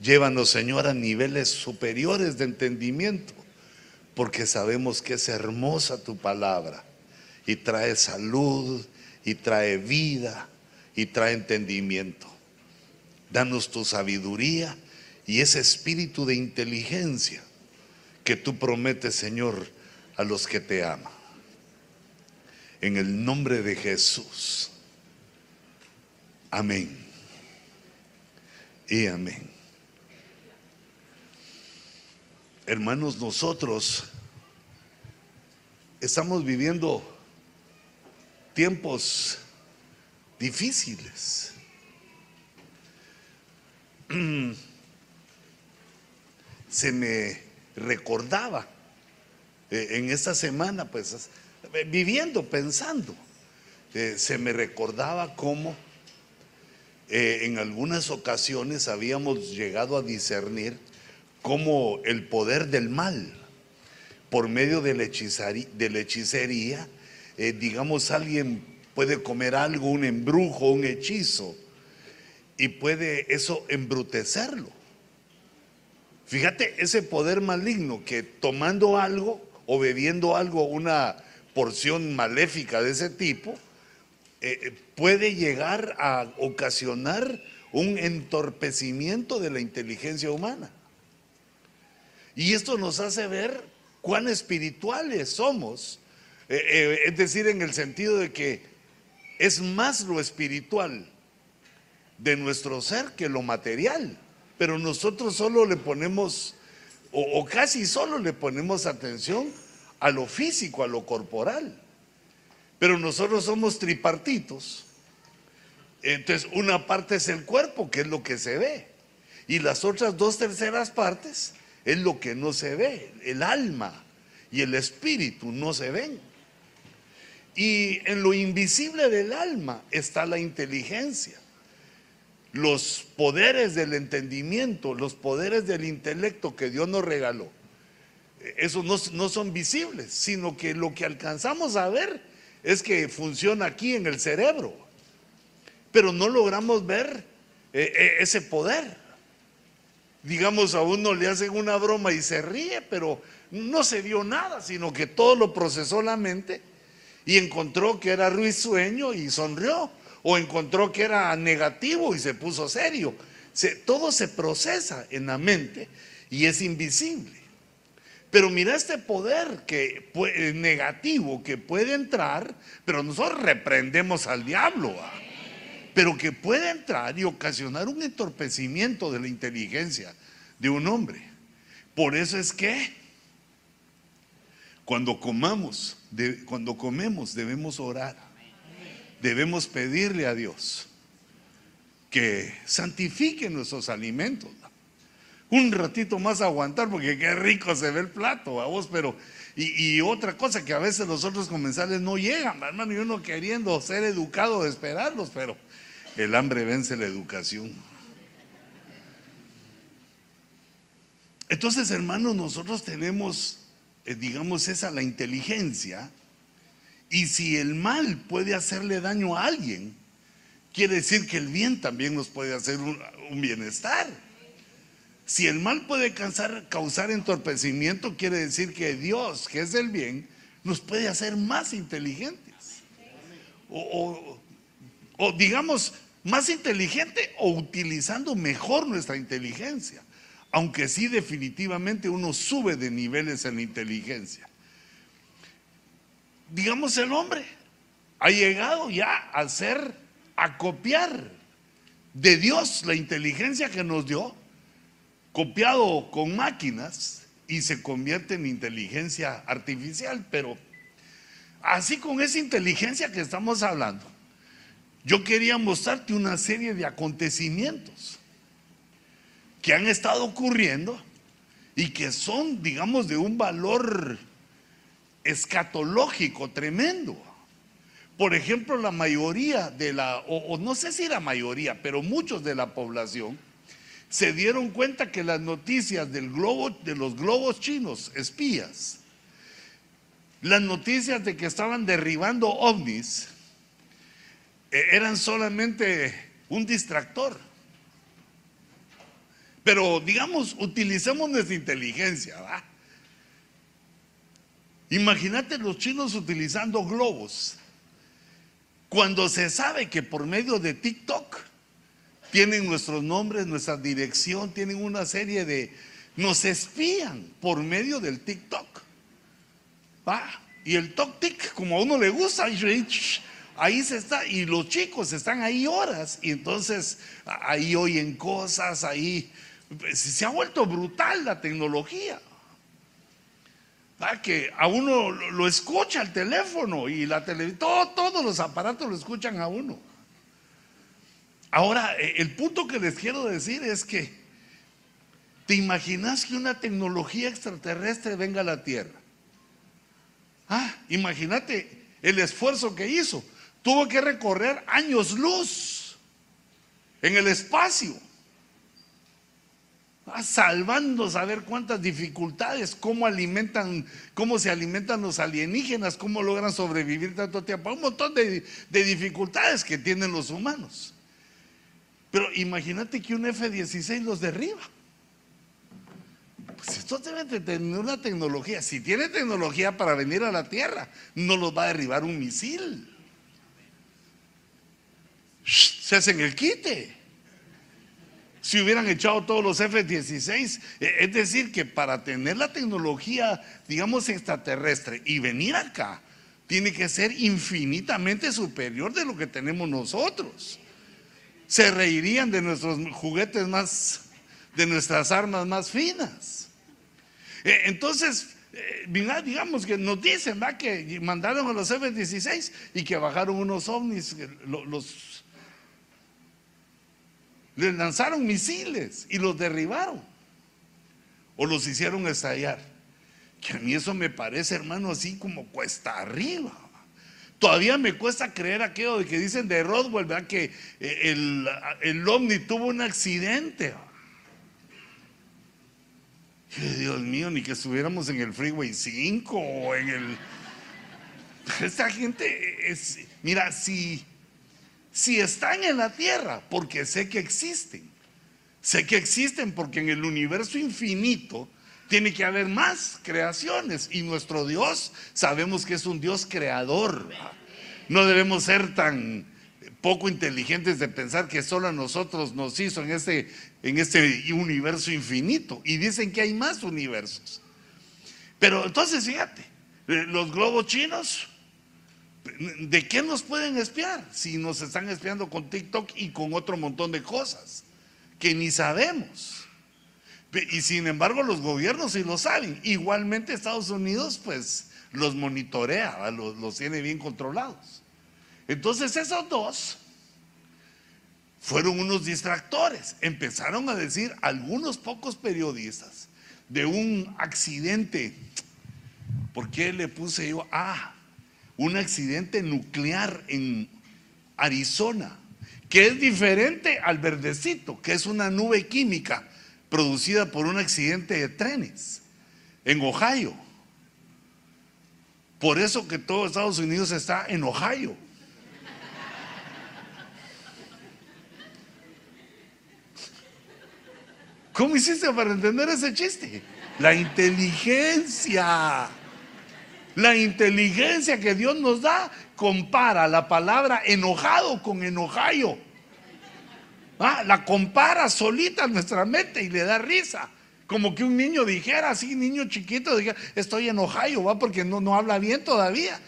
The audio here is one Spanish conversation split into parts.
Llévanos, Señor, a niveles superiores de entendimiento, porque sabemos que es hermosa tu palabra y trae salud y trae vida y trae entendimiento. Danos tu sabiduría y ese espíritu de inteligencia que tú prometes, Señor, a los que te aman. En el nombre de Jesús. Amén. Y amén. Hermanos, nosotros estamos viviendo tiempos difíciles. Se me recordaba eh, en esta semana, pues viviendo, pensando, eh, se me recordaba cómo eh, en algunas ocasiones habíamos llegado a discernir cómo el poder del mal, por medio de la hechicería, digamos, alguien puede comer algo, un embrujo, un hechizo, y puede eso embrutecerlo. Fíjate ese poder maligno que tomando algo o bebiendo algo, una porción maléfica de ese tipo, eh, puede llegar a ocasionar un entorpecimiento de la inteligencia humana. Y esto nos hace ver cuán espirituales somos, eh, eh, es decir, en el sentido de que es más lo espiritual de nuestro ser que lo material. Pero nosotros solo le ponemos, o, casi solo le ponemos atención a lo físico, a lo corporal. Pero nosotros somos tripartitos. Entonces, una parte es el cuerpo, que es lo que se ve. Y las otras dos terceras partes es lo que no se ve. El alma y el espíritu no se ven. Y en lo invisible del alma está la inteligencia, los poderes del entendimiento, los poderes del intelecto que Dios nos regaló. Esos no, son visibles, sino que lo que alcanzamos a ver es que funciona aquí en el cerebro, pero no logramos ver eh, eh, ese poder. Digamos, a uno le hacen una broma y se ríe, pero no se vio nada, sino que todo lo procesó la mente y encontró que era sueño y sonrió, o encontró que era negativo y se puso serio. todo se procesa en la mente y es invisible. Pero mira este poder que negativo que puede entrar, pero nosotros reprendemos al diablo, pero que puede entrar y ocasionar un entorpecimiento de la inteligencia de un hombre. Por eso es que cuando comamos cuando comemos debemos orar. Debemos pedirle a Dios que santifique nuestros alimentos. Un ratito más aguantar porque qué rico se ve el plato, a vos, pero y, otra cosa que a veces los otros comensales no llegan, hermano, y uno queriendo ser educado de esperarlos, pero el hambre vence la educación. Entonces, hermanos, nosotros tenemos eh, digamos, esa la inteligencia. Y si el mal puede hacerle daño a alguien, quiere decir que el bien también nos puede hacer un, bienestar. Si el mal puede causar, entorpecimiento, quiere decir que Dios, que es el bien, nos puede hacer más inteligentes. O digamos, más inteligente o utilizando mejor nuestra inteligencia aunque sí definitivamente uno sube de niveles en la inteligencia. Digamos el hombre ha llegado ya a ser, a copiar de Dios la inteligencia que nos dio, copiado con máquinas y se convierte en inteligencia artificial, pero así con esa inteligencia que estamos hablando, yo quería mostrarte una serie de acontecimientos que han estado ocurriendo y que son, digamos, de un valor escatológico tremendo. Por ejemplo, la mayoría de la, o, no sé si la mayoría, pero muchos de la población se dieron cuenta que las noticias del globo, de los globos chinos, espías, las noticias de que estaban derribando ovnis, eran solamente un distractor Pero digamos, utilicemos nuestra inteligencia. ¿va? Imagínate los chinos utilizando globos. Cuando se sabe que por medio de TikTok tienen nuestros nombres, nuestra dirección, tienen una serie de... Nos espían por medio del TikTok. ¿Va? Y el TokTik, como a uno le gusta, ahí se está, y los chicos están ahí horas, y entonces ahí oyen cosas, ahí se ha vuelto brutal la tecnología. Que a uno lo escucha el teléfono y la televisión, todos los aparatos lo escuchan a uno. Ahora, e, el punto que les quiero decir es que, ¿te imaginas que una tecnología extraterrestre venga a la Tierra? Ah, imagínate el esfuerzo que hizo. Tuvo que recorrer años luz en el espacio salvando saber cuántas dificultades, cómo alimentan, cómo se alimentan los alienígenas, cómo logran sobrevivir tanto tiempo, un montón de, dificultades que tienen los humanos. Pero imagínate que un F-16 los derriba. Pues esto debe de tener una tecnología. Si tiene tecnología para venir a la Tierra, no los va a derribar un misil. Se hacen el quite si hubieran echado todos los F-16. E, es decir, que para tener la tecnología, digamos, extraterrestre y venir acá, tiene que ser infinitamente superior de lo que tenemos nosotros. Se reirían de nuestros juguetes más, de nuestras armas más finas. E, entonces, eh, digamos que nos dicen ¿va? que mandaron a los F-16 y que bajaron unos ovnis, los les lanzaron misiles y los derribaron. O los hicieron estallar. Que a mí eso me parece, hermano, así como cuesta arriba. Todavía me cuesta creer aquello de que dicen de Roswell, ¿verdad? Que eh, el, el ovni tuvo un accidente. Dios mío, ni que estuviéramos en el Freeway 5 o en el... Esta gente es... Mira, si si están en la tierra, porque sé que existen. Sé que existen porque en el universo infinito tiene que haber más creaciones y nuestro Dios sabemos que es un Dios creador. No debemos ser tan poco inteligentes de pensar que solo a nosotros nos hizo en este, en este universo infinito. Y dicen que hay más universos. Pero entonces fíjate, los globos chinos ¿De qué nos pueden espiar si nos están espiando con TikTok y con otro montón de cosas que ni sabemos? Y sin embargo los gobiernos sí lo saben. Igualmente Estados Unidos pues los monitorea, los, tiene bien controlados. Entonces esos dos fueron unos distractores. Empezaron a decir algunos pocos periodistas de un accidente. ¿Por qué le puse yo? Ah, un accidente nuclear en Arizona, que es diferente al verdecito, que es una nube química producida por un accidente de trenes en Ohio. Por eso que todo Estados Unidos está en Ohio. ¿Cómo hiciste para entender ese chiste? La inteligencia. La inteligencia que Dios nos da compara la palabra enojado con enojayo. Ah, la compara solita nuestra mente y le da risa. Como que un niño dijera, así, niño chiquito, dijera, estoy enojado, va, porque no, no habla bien todavía.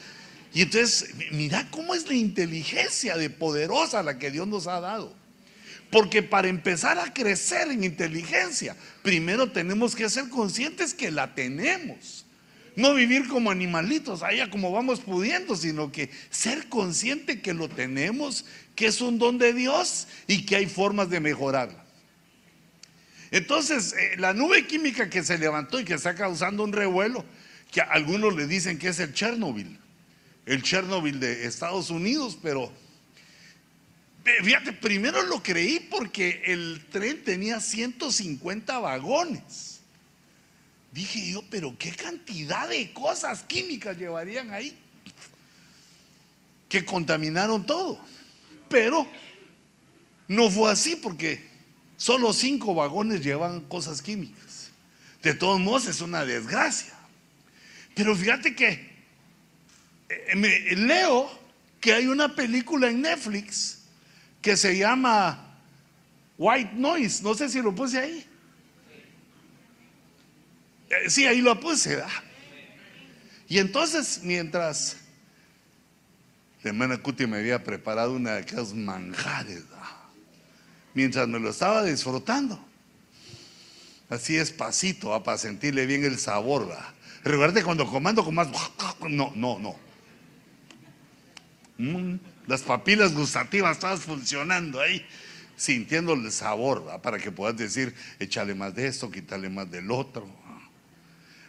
Y entonces, mira cómo es la inteligencia de poderosa la que Dios nos ha dado. Porque para empezar a crecer en inteligencia, primero tenemos que ser conscientes que la tenemos. No vivir como animalitos, allá como vamos pudiendo, sino que ser consciente que lo tenemos, que es un don de Dios y que hay formas de mejorarla. Entonces, eh, la nube química que se levantó y que está causando un revuelo, que algunos le dicen que es el Chernobyl, el Chernobyl de Estados Unidos, pero fíjate, primero lo creí porque el tren tenía 150 vagones. Dije yo, pero qué cantidad de cosas químicas llevarían ahí que contaminaron todo. Pero no fue así porque Solo cinco vagones llevan cosas químicas. De todos modos es una desgracia. Pero fíjate que eh, me, leo que hay una película en Netflix que se llama White Noise. No sé si lo puse ahí. Eh, sí, ahí lo puse. Y entonces, mientras la hermana Cuti me había preparado una de aquellos manjares, mientras me lo estaba disfrutando, así despacito, para sentirle bien el sabor. Recuerde cuando comando con más. No, no, no. Mm, las papilas gustativas todas funcionando ahí, sintiendo el sabor, para que puedas decir, échale más de esto, quítale más del otro.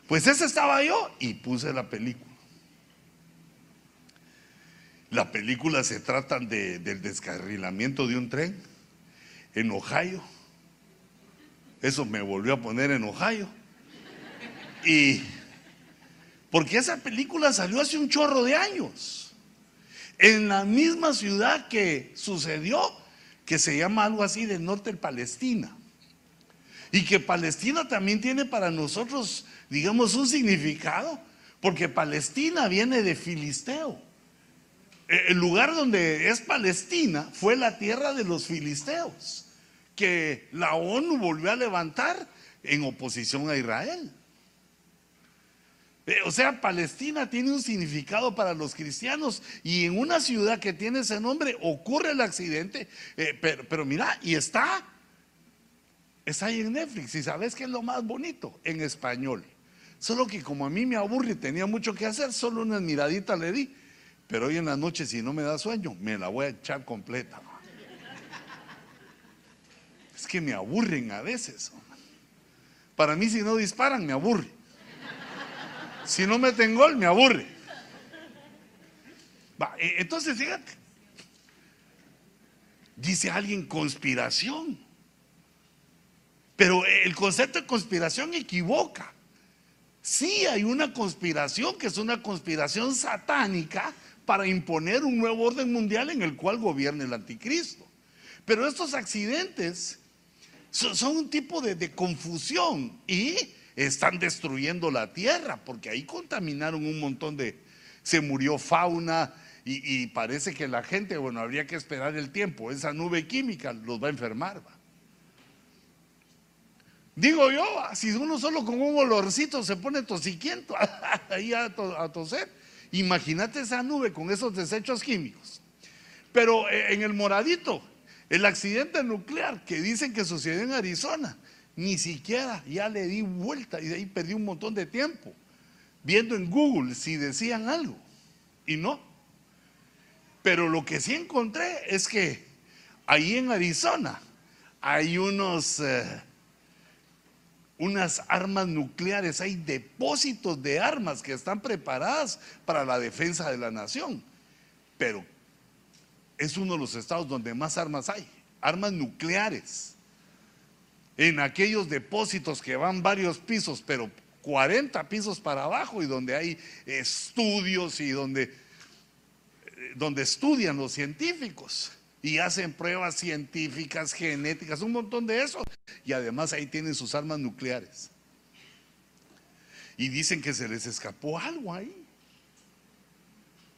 Pues ese estaba yo y puse la película. La película se trata del descarrilamiento de un tren en Ohio. Eso me volvió a poner en Ohio. Y porque esa película salió hace un chorro de años. En la misma ciudad que sucedió, que se llama algo así del norte de Palestina. Y que Palestina también tiene para nosotros, digamos, un significado, porque Palestina viene de Filisteo. E, el lugar donde es Palestina fue la tierra de los filisteos, que la ONU volvió a levantar en oposición a Israel. E, o sea, Palestina tiene un significado para los cristianos y en una ciudad que tiene ese nombre ocurre el accidente, eh, pero, pero, mira, y está Está ahí en Netflix y sabes que es lo más bonito en español. Solo que como a mí me aburre y tenía mucho que hacer, solo una miradita le di. Pero hoy en la noche, si no me da sueño, me la voy a echar completa. Es que me aburren a veces. Para mí, si no disparan, me aburre. Si no meten gol, me aburre. E, entonces, fíjate. Dice alguien conspiración. Pero el concepto de conspiración equivoca. Sí hay una conspiración que es una conspiración satánica para imponer un nuevo orden mundial en el cual gobierne el anticristo. Pero estos accidentes son, un tipo de, confusión y están destruyendo la tierra porque ahí contaminaron un montón de... Se murió fauna y, parece que la gente, bueno, habría que esperar el tiempo. Esa nube química los va a enfermar. Digo yo, si uno solo con un olorcito se pone tosiquiento ahí a, toser, imagínate esa nube con esos desechos químicos. Pero eh, en el moradito, el accidente nuclear que dicen que sucedió en Arizona, ni siquiera ya le di vuelta y de ahí perdí un montón de tiempo viendo en Google si decían algo. Y no. Pero lo que sí encontré es que ahí en Arizona hay unos... Eh, unas armas nucleares, hay depósitos de armas que están preparadas para la defensa de la nación. Pero es uno de los estados donde más armas hay, armas nucleares. En aquellos depósitos que van varios pisos, pero 40 pisos para abajo y donde hay estudios y donde, donde estudian los científicos y hacen pruebas científicas, genéticas, un montón de eso. Y además ahí tienen sus armas nucleares. Y dicen que se les escapó algo ahí.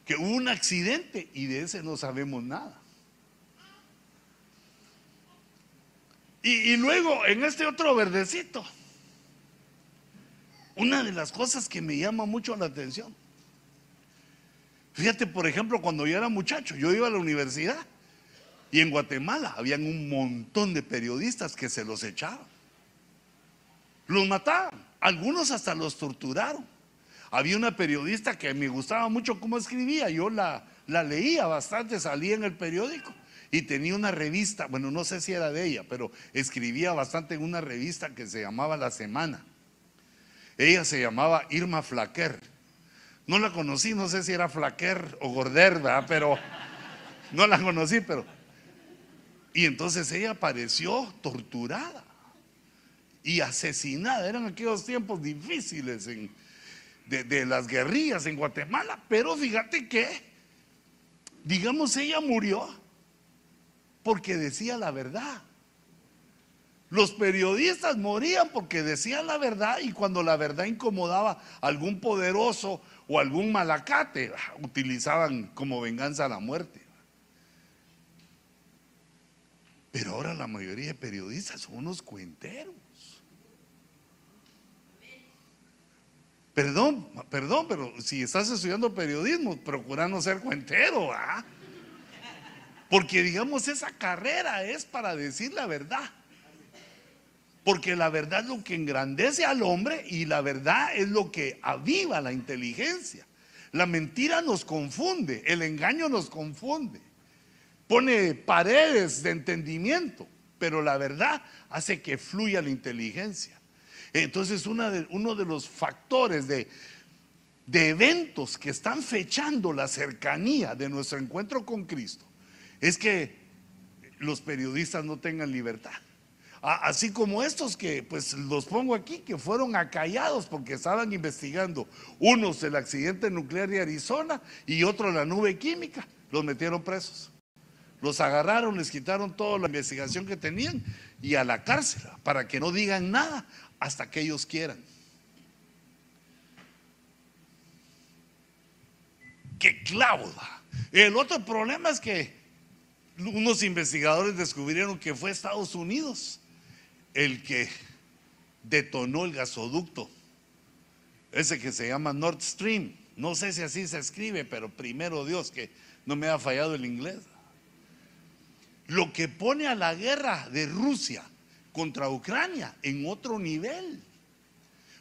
Que hubo un accidente y de ese no sabemos nada. Y, y luego en este otro verdecito, una de las cosas que me llama mucho la atención. Fíjate, por ejemplo, cuando yo era muchacho, yo iba a la universidad y en Guatemala habían un montón de periodistas que se los echaban. Los mataban. Algunos hasta los torturaron. Había una periodista que me gustaba mucho cómo escribía. Yo la, la leía bastante, salía en el periódico. Y tenía una revista, bueno, no sé si era de ella, pero escribía bastante en una revista que se llamaba La Semana. Ella se llamaba Irma Flaquer. No la conocí, no sé si era Flaquer o Gorder, Pero no la conocí, pero y entonces ella apareció torturada y asesinada. Eran aquellos tiempos difíciles de, de las guerrillas en Guatemala. Pero fíjate que, digamos, ella murió porque decía la verdad. Los periodistas morían porque decían la verdad y cuando la verdad incomodaba a algún poderoso o algún malacate, utilizaban como venganza la muerte. Pero ahora la mayoría de periodistas son unos cuenteros. Perdón, perdón, pero si estás estudiando periodismo, procura no ser cuentero, ¿ah? Porque digamos, esa carrera es para decir la verdad. Porque la verdad es lo que engrandece al hombre y la verdad es lo que aviva la inteligencia. La mentira nos confunde, el engaño nos confunde. Pone paredes de entendimiento, pero la verdad hace que fluya la inteligencia. Entonces uno de los factores de, eventos que están fechando la cercanía de nuestro encuentro con Cristo es que los periodistas no tengan libertad. Así como estos que, pues los pongo aquí, que fueron acallados porque estaban investigando, unos el accidente nuclear de Arizona y otro la nube química, los metieron presos. Los agarraron, les quitaron toda la investigación que tenían y a la cárcel para que no digan nada hasta que ellos quieran. ¡Qué cláusula! El otro problema es que unos investigadores descubrieron que fue Estados Unidos el que detonó el gasoducto, ese que se llama Nord Stream. No sé si así se escribe, pero primero Dios que no me ha fallado el inglés. Lo que pone a la guerra de Rusia contra Ucrania en otro nivel.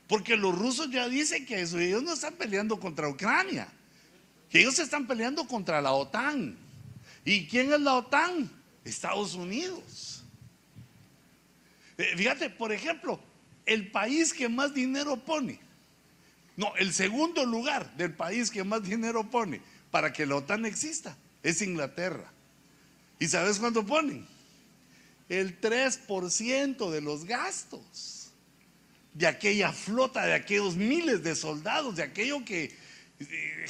Porque los rusos ya dicen que ellos no están peleando contra Ucrania, que ellos están peleando contra la OTAN. ¿Y quién es la OTAN? Estados Unidos. Eh, fíjate, por ejemplo, el país que más dinero pone, no, el segundo lugar del país que más dinero pone para que la OTAN exista es Inglaterra. ¿Y sabes cuánto ponen? El 3% de los gastos de aquella flota, de aquellos miles de soldados, de aquello que eh,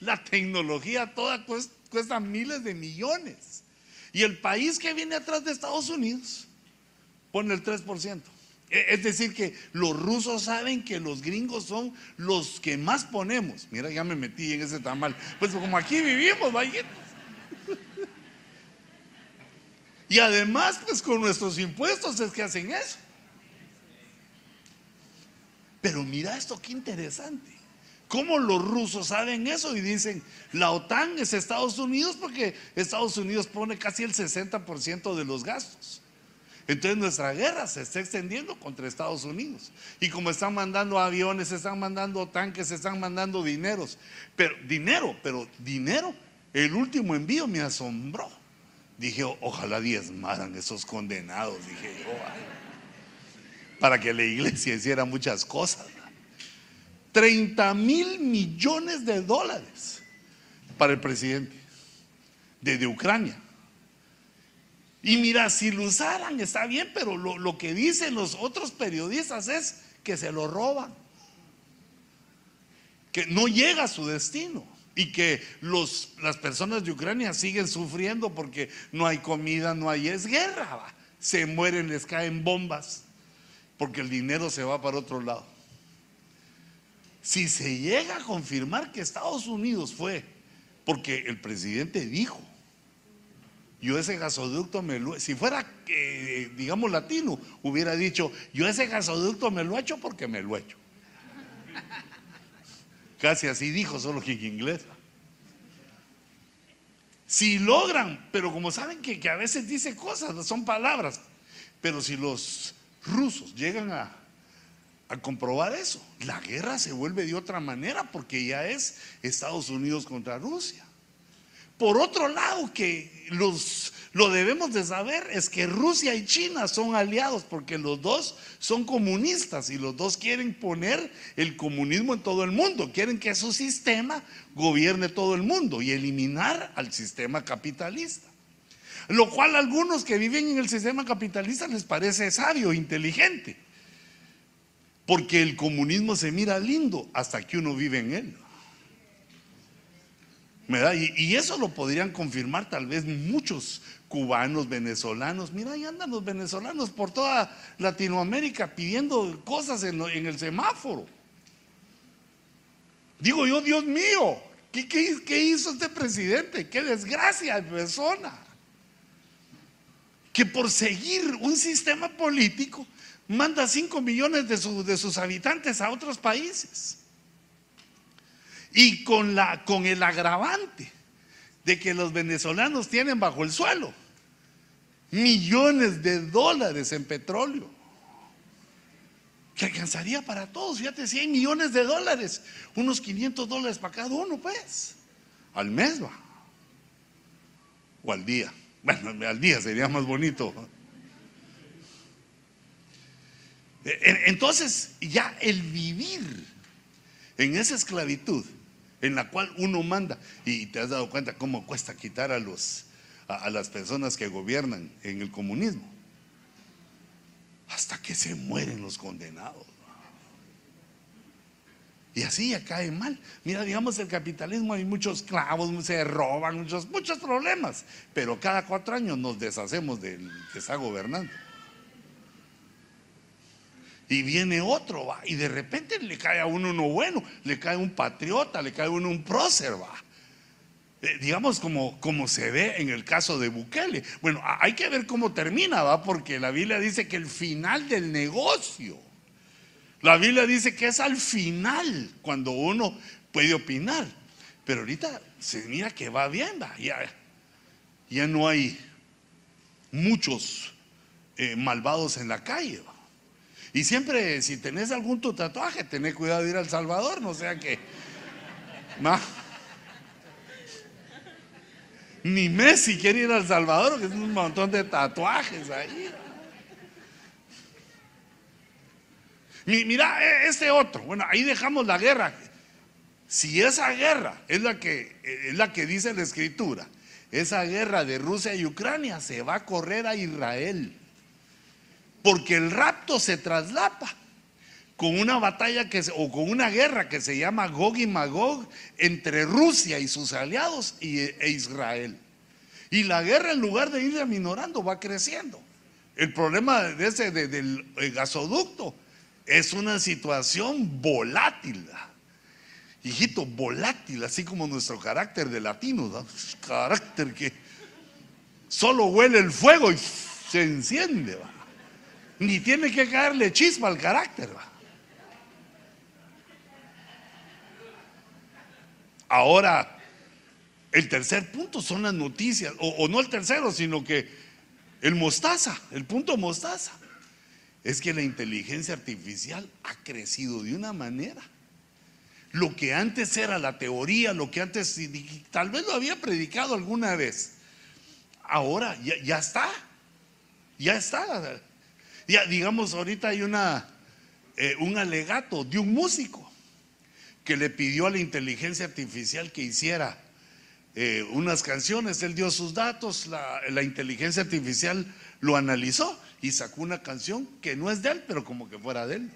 la tecnología toda cuesta, cuesta miles de millones. Y el país que viene atrás de Estados Unidos pone el 3%. E, es decir, que los rusos saben que los gringos son los que más ponemos. Mira, ya me metí en ese tamal. Pues como aquí vivimos, vaya. Y además, pues con nuestros impuestos es que hacen eso. Pero mira esto, qué interesante. ¿Cómo los rusos saben eso y dicen, la OTAN es Estados Unidos porque Estados Unidos pone casi el 60% de los gastos? Entonces nuestra guerra se está extendiendo contra Estados Unidos. Y como están mandando aviones, están mandando tanques, están mandando dineros. Pero dinero, pero dinero. El último envío me asombró. Dije, ojalá diezmaran esos condenados. Dije para que la iglesia hiciera muchas cosas. 30 mil millones de dólares para el presidente de Ucrania. Y mira, si lo usaran está bien, pero lo, que dicen los otros periodistas es que se lo roban, que no llega a su destino y que los, las personas de Ucrania siguen sufriendo porque no hay comida, no hay, es guerra, se mueren, les caen bombas, porque el dinero se va para otro lado. Si se llega a confirmar que Estados Unidos fue, porque el presidente dijo, yo ese gasoducto me lo, si fuera, eh, digamos, latino, hubiera dicho, yo ese gasoducto me lo he hecho porque me lo he hecho. Casi así dijo, solo que en inglés. Si logran, pero como saben que, que a veces dice cosas, son palabras, pero si los rusos llegan a, a comprobar eso, la guerra se vuelve de otra manera porque ya es Estados Unidos contra Rusia. Por otro lado, que los, lo debemos de saber es que Rusia y China son aliados porque los dos son comunistas y los dos quieren poner el comunismo en todo el mundo, quieren que su sistema gobierne todo el mundo y eliminar al sistema capitalista. Lo cual a algunos que viven en el sistema capitalista les parece sabio, inteligente, porque el comunismo se mira lindo hasta que uno vive en él. Y, y, eso lo podrían confirmar tal vez muchos cubanos, venezolanos. Mira, ahí andan los venezolanos por toda Latinoamérica pidiendo cosas en, el semáforo. Digo yo, Dios mío, ¿qué, hizo este presidente? ¡Qué desgracia de persona! Que por seguir un sistema político manda 5 millones de, sus habitantes a otros países. Y con el agravante de que los venezolanos tienen bajo el suelo millones de dólares en petróleo. Que alcanzaría para todos, fíjate, 100 millones de dólares, unos 500 dólares para cada uno, pues, al mes va, o al día. Bueno, al día sería más bonito. Entonces, ya el vivir en esa esclavitud en la cual uno manda. Y te has dado cuenta cómo cuesta quitar a, los, a, las personas que gobiernan en el comunismo. Hasta que se mueren los condenados. Y así ya cae mal. Mira, digamos, el capitalismo hay muchos clavos, se roban, muchos, muchos problemas. Pero cada cuatro años nos deshacemos del que está gobernando y viene otro, va, y de repente le cae a uno uno bueno, le cae un patriota, le cae a uno un prócer, va. Eh, digamos como, como se ve en el caso de Bukele. Bueno, hay que ver cómo termina, va, porque la Biblia dice que el final del negocio, la Biblia dice que es al final cuando uno puede opinar. Pero ahorita se mira que va bien, va, ya, ya no hay muchos eh, malvados en la calle. Y siempre, si tenés algún tu tatuaje, tenés cuidado de ir al Salvador, no sea que. Ni Messi quiere ir al Salvador, que es un montón de tatuajes ahí. Mira, e, este otro. Bueno, ahí dejamos la guerra. Si esa guerra es la que, es la que dice la escritura, esa guerra de Rusia y Ucrania se va a correr a Israel. Porque el rapto se traslapa con una batalla que, o con una guerra que se llama Gog y Magog entre Rusia y sus aliados e Israel. Y la guerra en lugar de ir aminorando va creciendo. El problema de ese del gasoducto es una situación volátil. Hijito, volátil, así como nuestro carácter de latino, carácter que solo huele el fuego y se enciende. ¿va? Ni tiene que caerle chispa al carácter. Ahora, el tercer punto son las noticias, o, no el tercero, sino que el mostaza, el punto mostaza, es que la inteligencia artificial ha crecido de una manera. Lo que antes era la teoría, lo que antes tal vez lo había predicado alguna vez, ahora ya está, ya está. Ya, digamos, ahorita hay una, eh, un alegato de un músico que le pidió a la inteligencia artificial que hiciera eh, unas canciones. Él dio sus datos, la, inteligencia artificial lo analizó y sacó una canción que no es de él, pero como que fuera de él.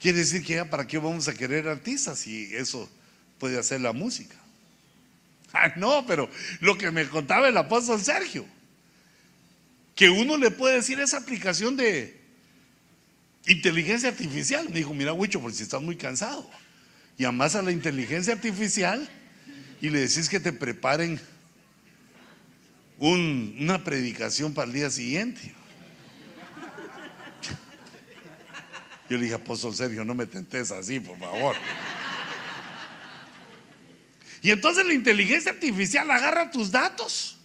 Quiere decir que ya para qué vamos a querer artistas si eso puede hacer la música. Ah, no, pero lo que me contaba el apóstol Sergio que uno le puede decir esa aplicación de inteligencia artificial. Me dijo, mira, Huicho, por si estás muy cansado, llamas a la inteligencia artificial y le decís que te preparen una predicación para el día siguiente. Yo le dije, apóstol Sergio, no me tentes así, por favor. Y entonces la inteligencia artificial agarra tus datos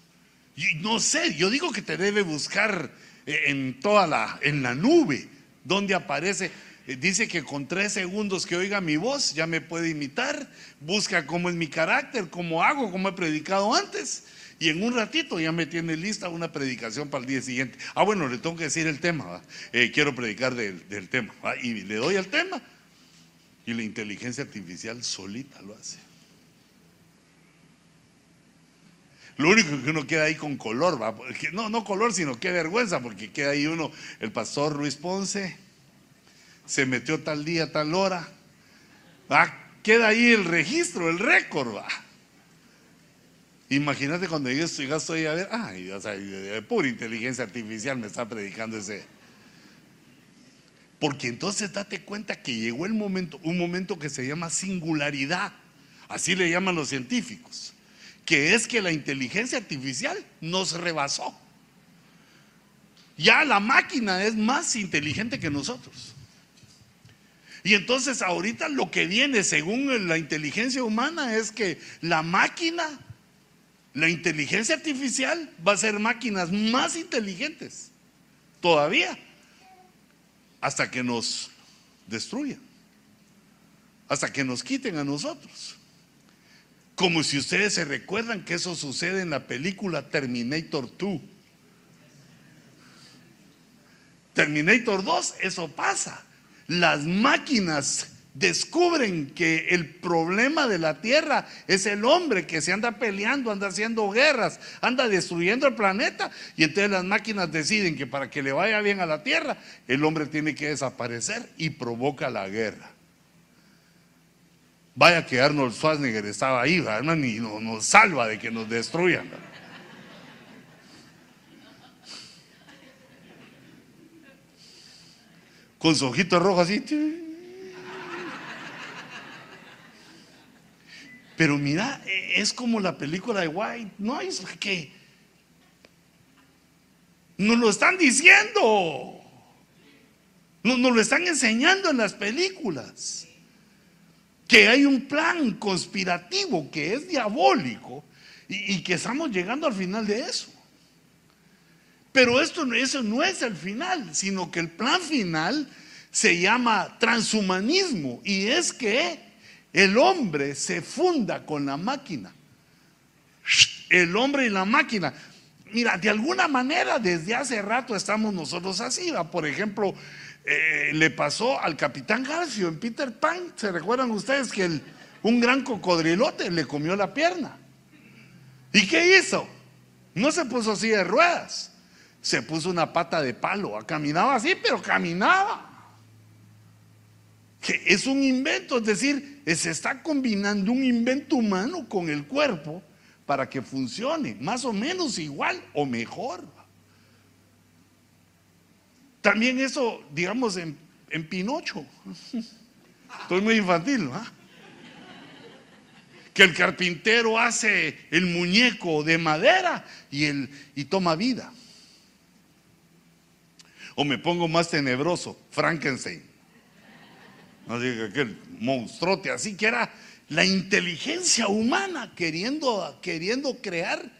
no sé, yo digo que te debe buscar eh, en toda la, en la nube, donde aparece. Eh, dice que con tres segundos que oiga mi voz ya me puede imitar, busca cómo es mi carácter, cómo hago, cómo he predicado antes. Y en un ratito ya me tiene lista una predicación para el día siguiente. Ah, bueno, le tengo que decir el tema. Eh, quiero predicar del, tema. Y le doy el tema. Y la inteligencia artificial solita lo hace. Lo único que uno queda ahí con color, ¿va? no, no color, sino qué vergüenza, porque queda ahí uno, el pastor Luis Ponce, se metió tal día, tal hora, queda ahí el registro, el récord, va. Imagínate cuando yo estoy, estoy a ver, ay, o pura inteligencia artificial me está predicando ese. Porque entonces date cuenta que llegó el momento, un momento que se llama singularidad, así le llaman los científicos, que es que la inteligencia artificial nos rebasó. Ya la máquina es más inteligente que nosotros. Y entonces ahorita lo que viene según la inteligencia humana es que la máquina la inteligencia artificial va a ser máquinas más inteligentes todavía hasta que nos destruyan, hasta que nos quiten a nosotros. Como si ustedes se recuerdan que eso sucede en la película Terminator 2. Terminator 2, eso pasa. Las máquinas descubren que el problema de la tierra es el hombre que se anda peleando, anda haciendo guerras, anda destruyendo el planeta y entonces las máquinas deciden que para que le vaya bien a la tierra el hombre tiene que desaparecer y provoca la guerra. Vaya que Arnold Schwarzenegger estaba ahí, hermano, y nos, salva de que nos destruyan. Con su ojito rojo así. Pero mira, e, es como la película de White no es que nos lo están diciendo, nos, nos lo están enseñando en las películas, que hay un plan conspirativo que es diabólico y, que estamos llegando al final de eso. Pero esto, eso no es el final, sino que el plan final se llama transhumanismo y es que el hombre se funda con la máquina. El hombre y la máquina. Mira, de alguna manera desde hace rato estamos nosotros así. Por ejemplo, eh, le pasó al capitán Garfio en Peter Pan. ¿Se recuerdan ustedes que un gran cocodrilote le comió la pierna? ¿Y qué hizo? No se puso así de ruedas. Se puso una pata de palo. Caminaba así, pero caminaba que es un invento, es decir, se está combinando un invento humano con el cuerpo para que funcione, más o menos igual o mejor. También eso, digamos, en, Pinocho. Estoy muy infantil, ¿no? Que el carpintero hace el muñeco de madera y, el, y toma vida. O me pongo más tenebroso, Frankenstein no diga aquel monstruote, así que era la inteligencia humana queriendo, queriendo crear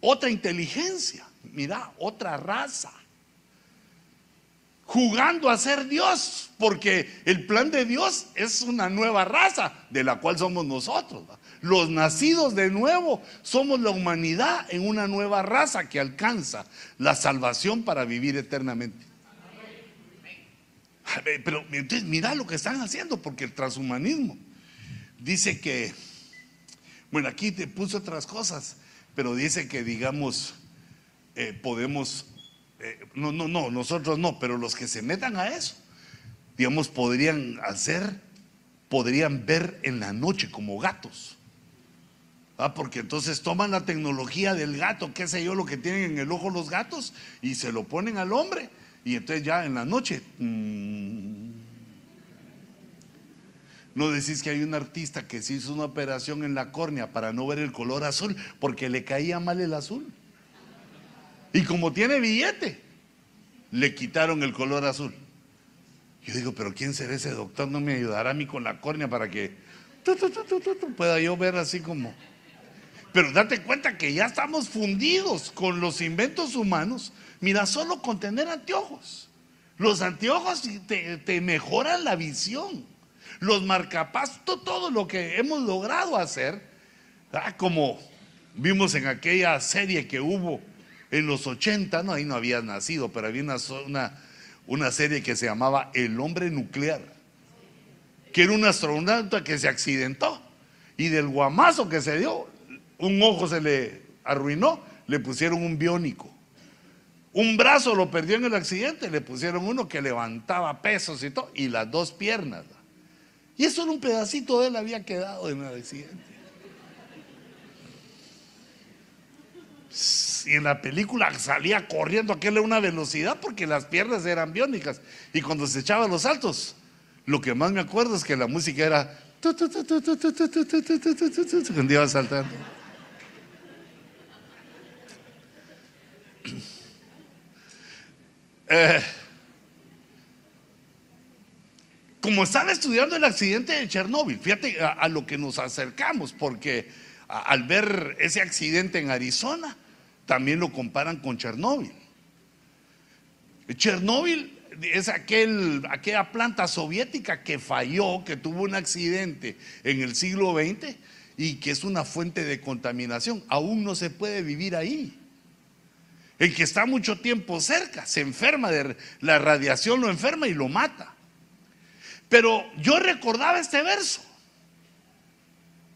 otra inteligencia, mira, otra raza, jugando a ser Dios, porque el plan de Dios es una nueva raza de la cual somos nosotros. Los nacidos de nuevo somos la humanidad en una nueva raza que alcanza la salvación para vivir eternamente. Pero entonces mira lo que están haciendo, porque el transhumanismo dice que, bueno, aquí te puso otras cosas, pero dice que, digamos, eh, podemos, eh, no, no, no, nosotros no, pero los que se metan a eso, digamos, podrían hacer, podrían ver en la noche como gatos. Ah, porque entonces toman la tecnología del gato, qué sé yo, lo que tienen en el ojo los gatos, y se lo ponen al hombre y entonces ya en la noche, mm, no decís que hay un artista que se hizo una operación en la córnea para no ver el color azul porque le caía mal el azul. Y como tiene billete, le quitaron el color azul. Yo digo, pero ¿quién será ese doctor? No me ayudará a mí con la córnea para que pueda yo ver así como... Pero date cuenta que ya estamos fundidos con los inventos humanos Mira, solo con tener anteojos. Los anteojos te, mejoran la visión. Los marcapasos, todo lo que hemos logrado hacer, ah, como vimos en aquella serie que hubo en los 80, no, ahí no había nacido, pero había una, una serie que se llamaba El hombre nuclear, que era un astronauta que se accidentó y del guamazo que se dio, un ojo se le arruinó, le pusieron un biónico. Un brazo lo perdió en el accidente, le pusieron uno que levantaba pesos y todo, y las dos piernas. Y eso era un pedacito de él había quedado en el accidente. Y en la película salía corriendo aquel a una velocidad porque las piernas eran biónicas. Y cuando se echaba los saltos, lo que más me acuerdo es que la música era cuando iba saltando. Eh, como estaba estudiando el accidente de Chernóbil, fíjate a, lo que nos acercamos, porque al ver ese accidente en Arizona, también lo comparan con Chernóbil. Chernóbil es aquel, aquella planta soviética que falló, que tuvo un accidente en el siglo XX y que es una fuente de contaminación. Aún no se puede vivir ahí. El que está mucho tiempo cerca se enferma de la radiación, lo enferma y lo mata. Pero yo recordaba este verso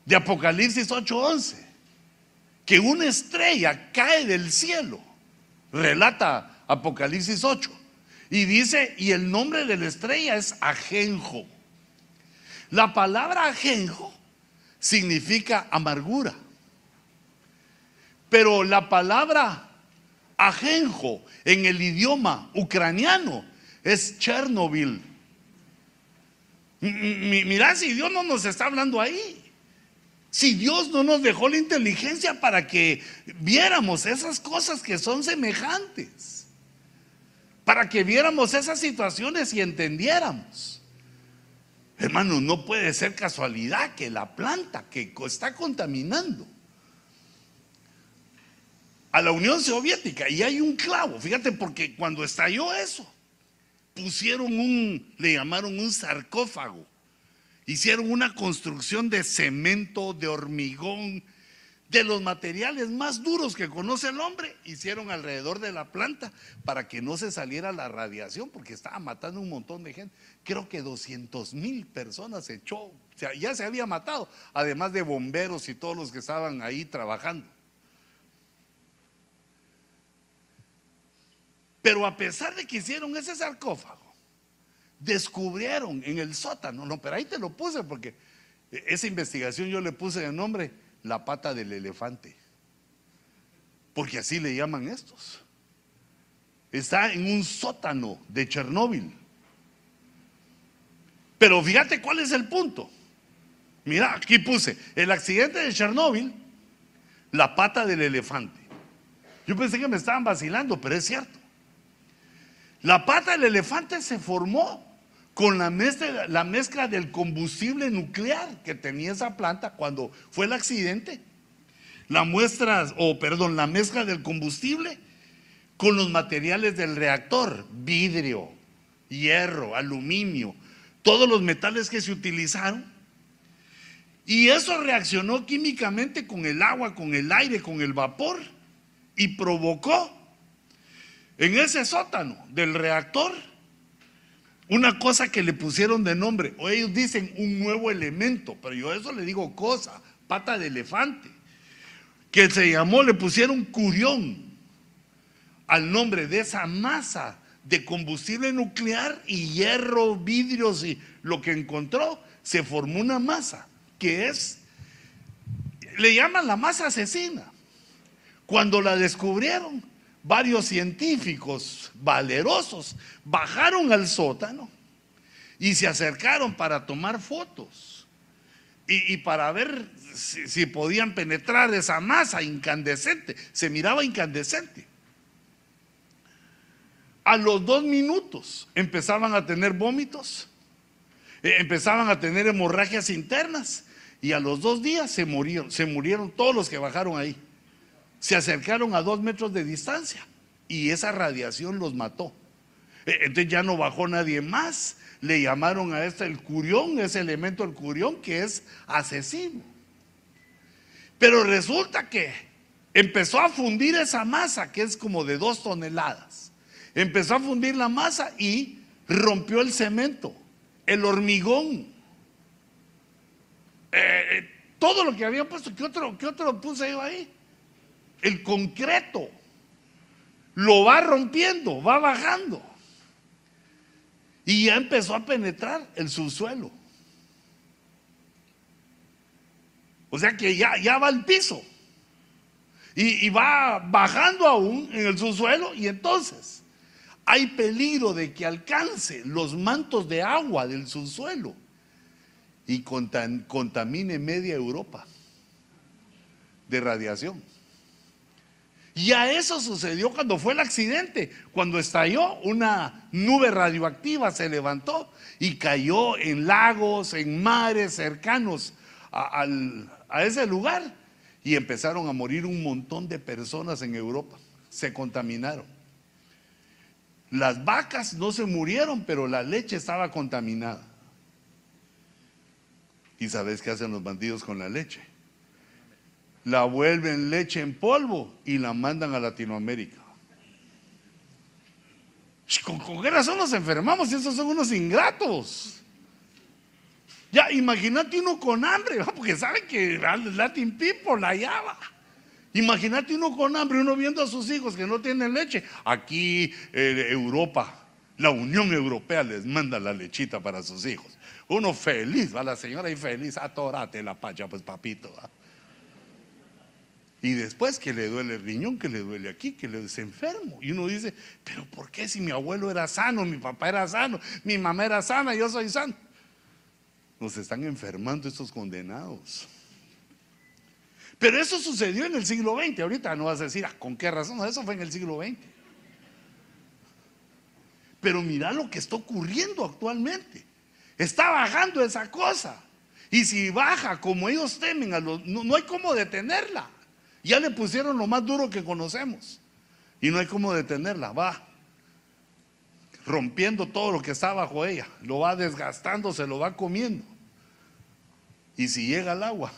de Apocalipsis 8:11, que una estrella cae del cielo, relata Apocalipsis 8, y dice, y el nombre de la estrella es ajenjo. La palabra ajenjo significa amargura, pero la palabra ajenjo en el idioma ucraniano es Chernobyl. Mira si Dios no nos está hablando ahí. Si Dios no nos dejó la inteligencia para que viéramos esas cosas que son semejantes. Para que viéramos esas situaciones y entendiéramos. Hermano, no puede ser casualidad que la planta que está contaminando a la Unión Soviética y hay un clavo, fíjate, porque cuando estalló eso, pusieron un, le llamaron un sarcófago, hicieron una construcción de cemento, de hormigón, de los materiales más duros que conoce el hombre, hicieron alrededor de la planta para que no se saliera la radiación, porque estaba matando un montón de gente. Creo que 200 mil personas se echó, ya se había matado, además de bomberos y todos los que estaban ahí trabajando. Pero a pesar de que hicieron ese sarcófago, descubrieron en el sótano, no, pero ahí te lo puse porque esa investigación yo le puse el nombre la pata del elefante, porque así le llaman estos. Está en un sótano de Chernóbil. Pero fíjate cuál es el punto. Mira, aquí puse el accidente de Chernóbil, la pata del elefante. Yo pensé que me estaban vacilando, pero es cierto. La pata del elefante se formó con la mezcla, la mezcla del combustible nuclear que tenía esa planta cuando fue el accidente. La muestra, o perdón, la mezcla del combustible con los materiales del reactor, vidrio, hierro, aluminio, todos los metales que se utilizaron. Y eso reaccionó químicamente con el agua, con el aire, con el vapor y provocó en ese sótano del reactor, una cosa que le pusieron de nombre, o ellos dicen un nuevo elemento, pero yo eso le digo cosa, pata de elefante, que se llamó, le pusieron curión al nombre de esa masa de combustible nuclear y hierro, vidrios y lo que encontró, se formó una masa que es, le llaman la masa asesina. Cuando la descubrieron, varios científicos valerosos bajaron al sótano y se acercaron para tomar fotos y, para ver si, podían penetrar esa masa incandescente. Se miraba incandescente. A los dos minutos empezaban a tener vómitos, eh, empezaban a tener hemorragias internas y a los dos días se murieron, se murieron todos los que bajaron ahí se acercaron a dos metros de distancia y esa radiación los mató. E, entonces ya no bajó nadie más. Le llamaron a este el curión, ese elemento el curión que es asesino. Pero resulta que empezó a fundir esa masa que es como de dos toneladas. Empezó a fundir la masa y rompió el cemento, el hormigón. Eh, eh, todo lo que había puesto, ¿qué otro, qué otro puse yo ahí? El concreto, lo va rompiendo, va bajando. Y ya empezó a penetrar el subsuelo. O sea que ya, ya va al piso. Y, y va bajando aún en el subsuelo y entonces hay peligro de que alcance los mantos de agua del subsuelo y contamine media Europa de radiación. Y a eso sucedió cuando fue el accidente, cuando estalló una nube radioactiva, se levantó y cayó en lagos, en mares cercanos a, a ese lugar y empezaron a morir un montón de personas en Europa, se contaminaron. Las vacas no se murieron, pero la leche estaba contaminada. ¿Y sabes qué hacen los bandidos con la leche? La vuelven leche en polvo y la mandan a Latinoamérica. ¿Con, qué razón nos enfermamos? Esos son unos ingratos. Ya, imagínate uno con hambre, porque saben que Latin People la llama. Imagínate uno con hambre, uno viendo a sus hijos que no tienen leche. Aquí eh, Europa, la Unión Europea les manda la lechita para sus hijos. Uno feliz, va la señora y feliz, atórate la pacha, pues papito. Y después que le duele el riñón, que le duele aquí, que le es enfermo. Y uno dice, pero ¿por qué si mi abuelo era sano, mi papá era sano, mi mamá era sana, yo soy sano? Nos están enfermando estos condenados. Pero eso sucedió en el siglo XX. Ahorita no vas a decir, ah, ¿con qué razón? eso fue en el siglo XX. Pero mira lo que está ocurriendo actualmente. Está bajando esa cosa. Y si baja como ellos temen, no, hay cómo detenerla. Ya le pusieron lo más duro que conocemos. Y no hay cómo detenerla. Va rompiendo todo lo que está bajo ella. Lo va desgastando, se lo va comiendo. Y si llega al agua.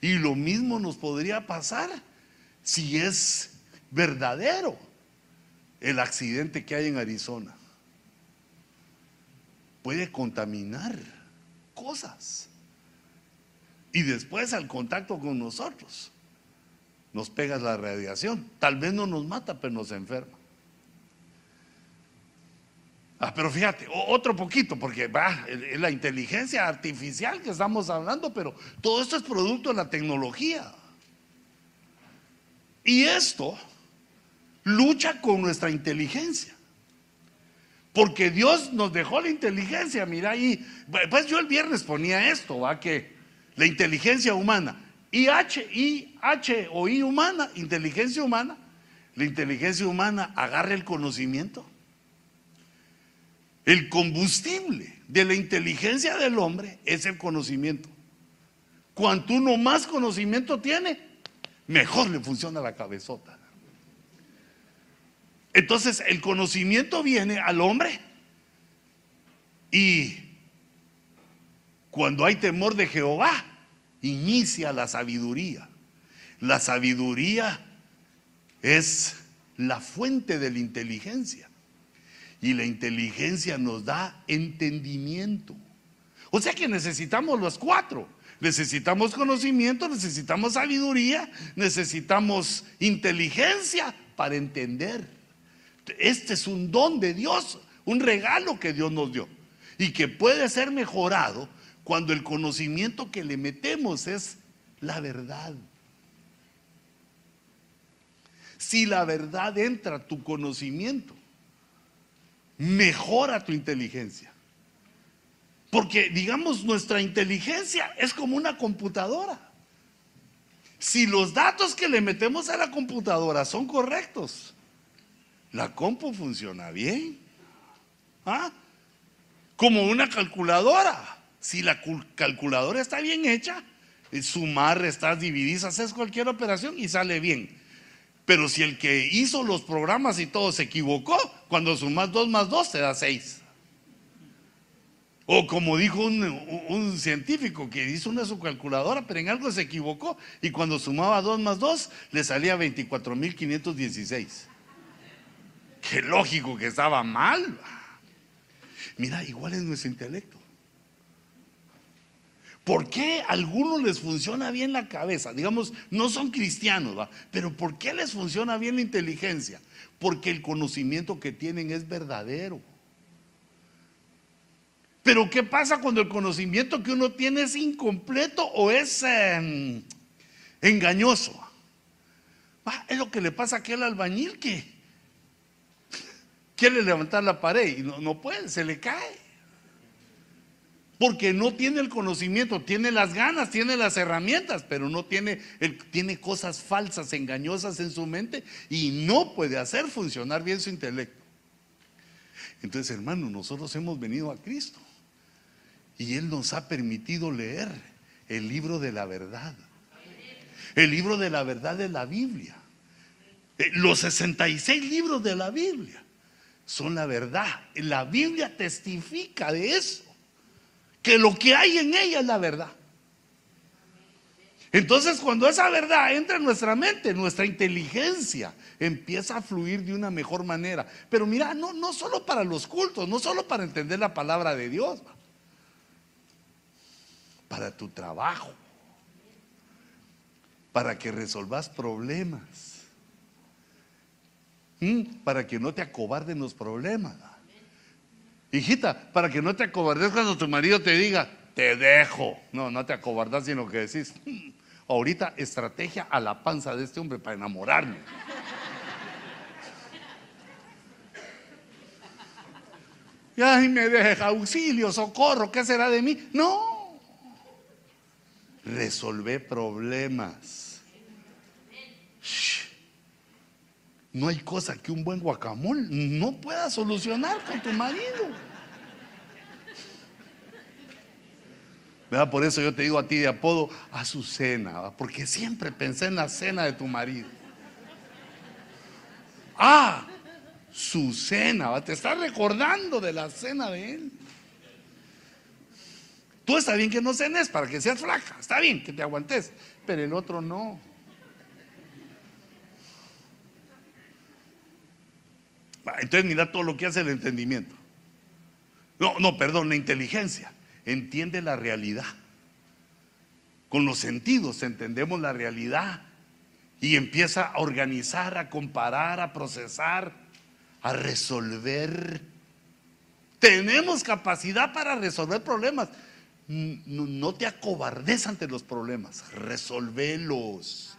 Y lo mismo nos podría pasar si es verdadero el accidente que hay en Arizona puede contaminar cosas. Y después al contacto con nosotros nos pega la radiación. Tal vez no nos mata, pero nos enferma. Ah, pero fíjate, otro poquito, porque va, es la inteligencia artificial que estamos hablando, pero todo esto es producto de la tecnología. Y esto lucha con nuestra inteligencia. Porque Dios nos dejó la inteligencia, mira ahí. Pues yo el viernes ponía esto, va que la inteligencia humana, IH, H o I humana, inteligencia humana, la inteligencia humana agarra el conocimiento. El combustible de la inteligencia del hombre es el conocimiento. Cuanto uno más conocimiento tiene, mejor le funciona la cabezota. Entonces el conocimiento viene al hombre y cuando hay temor de Jehová, inicia la sabiduría. La sabiduría es la fuente de la inteligencia. Y la inteligencia nos da entendimiento. O sea que necesitamos los cuatro. Necesitamos conocimiento, necesitamos sabiduría, necesitamos inteligencia para entender. Este es un don de Dios, un regalo que Dios nos dio y que puede ser mejorado cuando el conocimiento que le metemos es la verdad. Si la verdad entra a tu conocimiento, mejora tu inteligencia. Porque digamos, nuestra inteligencia es como una computadora. Si los datos que le metemos a la computadora son correctos, la compu funciona bien. ¿Ah? Como una calculadora. Si la calculadora está bien hecha, eh, sumar, restar, dividir, haces cualquier operación y sale bien. Pero si el que hizo los programas y todo se equivocó, cuando sumas 2 más 2 te da 6. O como dijo un, un, científico que hizo una subcalculadora, pero en algo se equivocó y cuando sumaba 2 más 2 le salía 24.516. Qué lógico que estaba mal. Mira, igual es nuestro intelecto. ¿Por qué a algunos les funciona bien la cabeza? Digamos, no son cristianos, pero ¿por qué les funciona bien la inteligencia? Porque el conocimiento que tienen es verdadero. Pero ¿qué pasa cuando el conocimiento que uno tiene es incompleto o es em, engañoso? Es lo que le pasa a aquel albañil que quiere levantar la pared y no, no puede, se le cae. Porque no tiene el conocimiento, tiene las ganas, tiene las herramientas, pero no tiene, tiene cosas falsas, engañosas en su mente y no puede hacer funcionar bien su intelecto. Entonces, hermano, nosotros hemos venido a Cristo y Él nos ha permitido leer el libro de la verdad. El libro de la verdad de la Biblia. Eh, los 66 libros de la Biblia son la verdad. La Biblia testifica de eso. Que lo que hay en ella es la verdad. Entonces cuando esa verdad entra en nuestra mente, nuestra inteligencia empieza a fluir de una mejor manera. Pero mira, no, no solo para los cultos, no solo para entender la palabra de Dios, para tu trabajo, para que resolvas problemas, para que no te acobarden los problemas. Hijita, para que no te acobardes cuando tu marido te diga, te dejo. No, no te acobardas, sino que decís, hmm, ahorita estrategia a la panza de este hombre para enamorarme. Y ay, me deja auxilio, socorro, ¿qué será de mí? No, resolver problemas. No hay cosa que un buen guacamole no pueda solucionar con tu marido. Por eso yo te digo a ti de apodo Azucena, porque siempre pensé en la cena de tu marido. Ah, su cena, te está recordando de la cena de él. Tú está bien que no cenes para que seas flaca, está bien que te aguantes, pero el otro no. Entonces mira todo lo que hace el entendimiento. No, no, perdón, la inteligencia. Entiende la realidad. Con los sentidos entendemos la realidad y empieza a organizar, a comparar, a procesar, a resolver. Tenemos capacidad para resolver problemas no, te acobardes ante los problemas, resolvelos.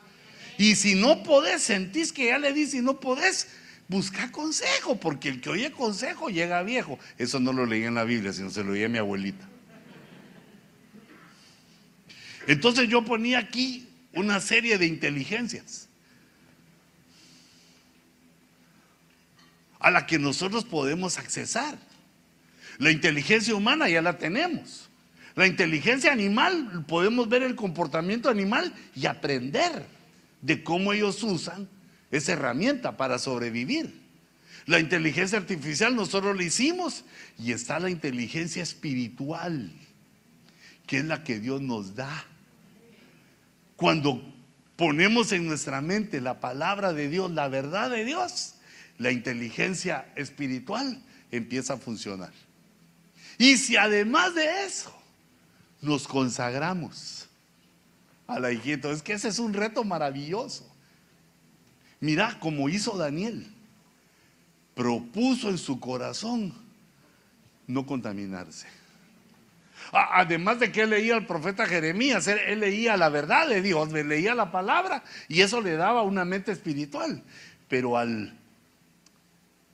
Y si no podés, sentís que ya le dice y no podés, busca consejo, porque el que oye consejo llega viejo. Eso no lo leí en la Biblia, sino se lo oí a mi abuelita. Entonces yo ponía aquí una serie de inteligencias a la que nosotros podemos accesar. La inteligencia humana ya la tenemos. La inteligencia animal, podemos ver el comportamiento animal y aprender de cómo ellos usan esa herramienta para sobrevivir. La inteligencia artificial nosotros la hicimos y está la inteligencia espiritual, que es la que Dios nos da. Cuando ponemos en nuestra mente la palabra de Dios, la verdad de Dios, la inteligencia espiritual empieza a funcionar. Y si además de eso nos consagramos a la hijita. Es que ese es un reto maravilloso. Mira como hizo Daniel. Propuso en su corazón no contaminarse. Además de que él leía al profeta Jeremías, él, leía la verdad de Dios, leía la palabra y eso le daba una mente espiritual. Pero al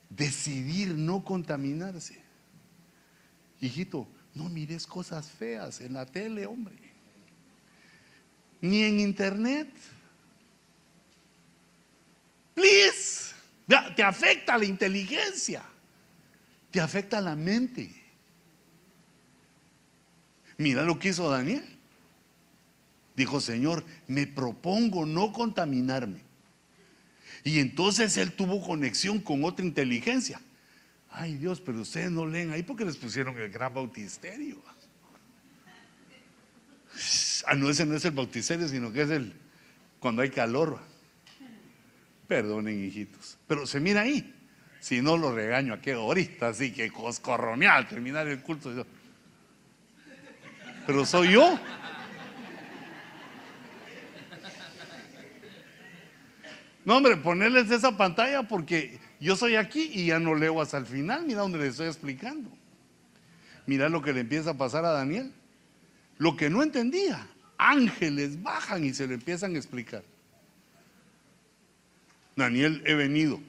decidir no contaminarse, hijito, no mires cosas feas en la tele, hombre. Ni en internet. Te afecta la inteligencia. Te afecta la mente. Mira lo que hizo Daniel. Dijo, Señor, me propongo no contaminarme. Y entonces él tuvo conexión con otra inteligencia. Ay Dios, pero ustedes no leen ahí porque les pusieron el gran bautisterio. Ah, no, ese no es el bautisterio, sino que es el cuando hay calor. Perdonen, hijitos. Pero se mira ahí. Si no lo regaño aquí ahorita, así que coscorroneal, terminar el culto. Pero soy yo. No, hombre, ponerles esa pantalla porque yo soy aquí y ya no leo hasta el final, mira donde les estoy explicando. Mira lo que le empieza a pasar a Daniel. Lo que no entendía, ángeles bajan y se le empiezan a explicar. Daniel, he venido.